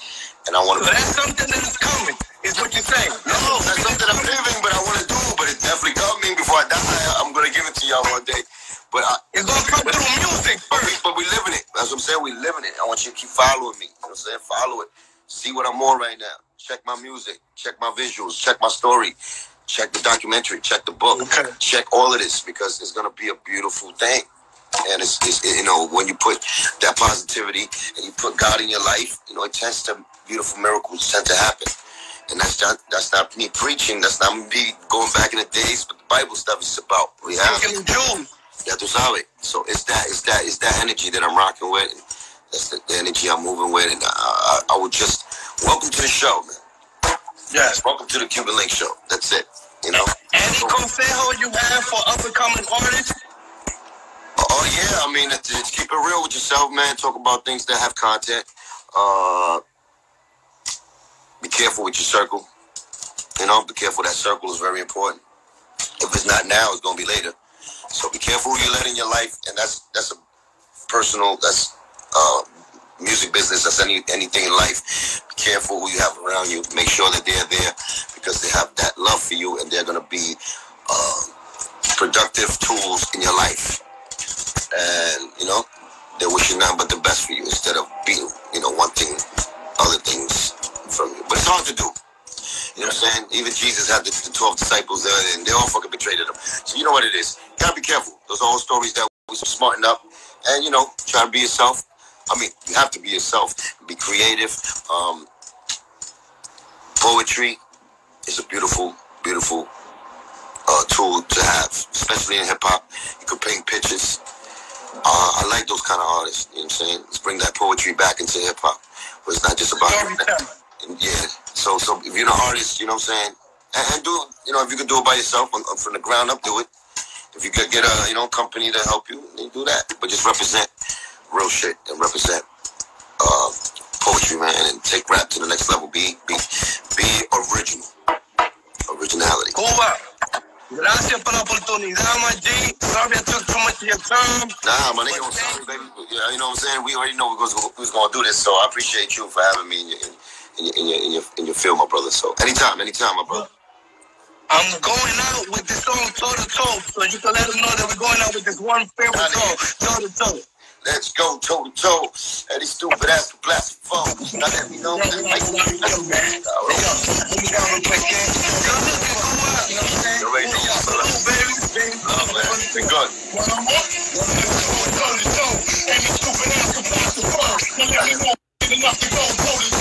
and I want to. So that's something that is coming. Is what you're saying? No, that's something I'm living, but I want to do. But it's definitely coming before I die. I'm gonna give it to y'all one day. But I, it's gonna come through music But we, but we living it. That's what I'm saying. We living it. I want you to keep following me. You know what I'm saying? Follow it. See what I'm on right now check my music, check my visuals, check my story, check the documentary, check the book, okay. check all of this because it's gonna be a beautiful thing. And it's, it's you know when you put that positivity and you put God in your life, you know it tends to beautiful miracles tend to happen. And that's not that's not me preaching. That's not me going back in the days. But the Bible stuff is about reality. Yeah, tú sabes. So it's that it's that it's that energy that I'm rocking with. That's the, the energy I'm moving with, and I, I, I would just welcome to the show, man. Yes. Welcome to the Cuban Link Show. That's it. You know. Any consejo you have for up and coming artists? Oh yeah, I mean, it's, it's keep it real with yourself, man. Talk about things that have content. Uh, be careful with your circle. You know, be careful. That circle is very important. If it's not now, it's gonna be later. So be careful who you let in your life, and that's that's a personal. That's uh, music business, that's any anything in life. Be careful who you have around you. Make sure that they're there because they have that love for you and they're gonna be uh, productive tools in your life. And you know, they're wishing nothing but the best for you instead of being, you know, wanting other things from you. But it's hard to do. You know what I'm saying? Even Jesus had the, the 12 disciples there, and they all fucking betrayed him. So you know what it is. You gotta be careful. Those are all stories that we smarten up. And, you know, try to be yourself. I mean, you have to be yourself, be creative. Um, poetry is a beautiful, beautiful uh, tool to have, especially in hip hop. You can paint pictures. Uh, I like those kind of artists. You know what I'm saying? Let's bring that poetry back into hip hop, where it's not just about. Yeah. So, so if you're an artist, you know what I'm saying, and, and do you know if you can do it by yourself from the ground up, do it. If you could get a you know company to help you, then do that. But just represent real shit and represent uh, poetry, man, and take rap to the next level. Be be be original. Originality. Cuba. Gracias por la oportunidad, my G. Sorry I took too much of your time. Nah, my nigga, was sorry, baby. Yeah, you know what I'm saying? We already know we was, we was going to do this, so I appreciate you for having me in your, in in your in your in your, in your field, my brother. So anytime, anytime, my brother. I'm going out with this song toe to toe, so you can let them know that we're going out with this one favorite song toe to toe. Let's go toe to toe. And these stupid ass can blast the phone. Now let me know. Let me know. Enough to go toe to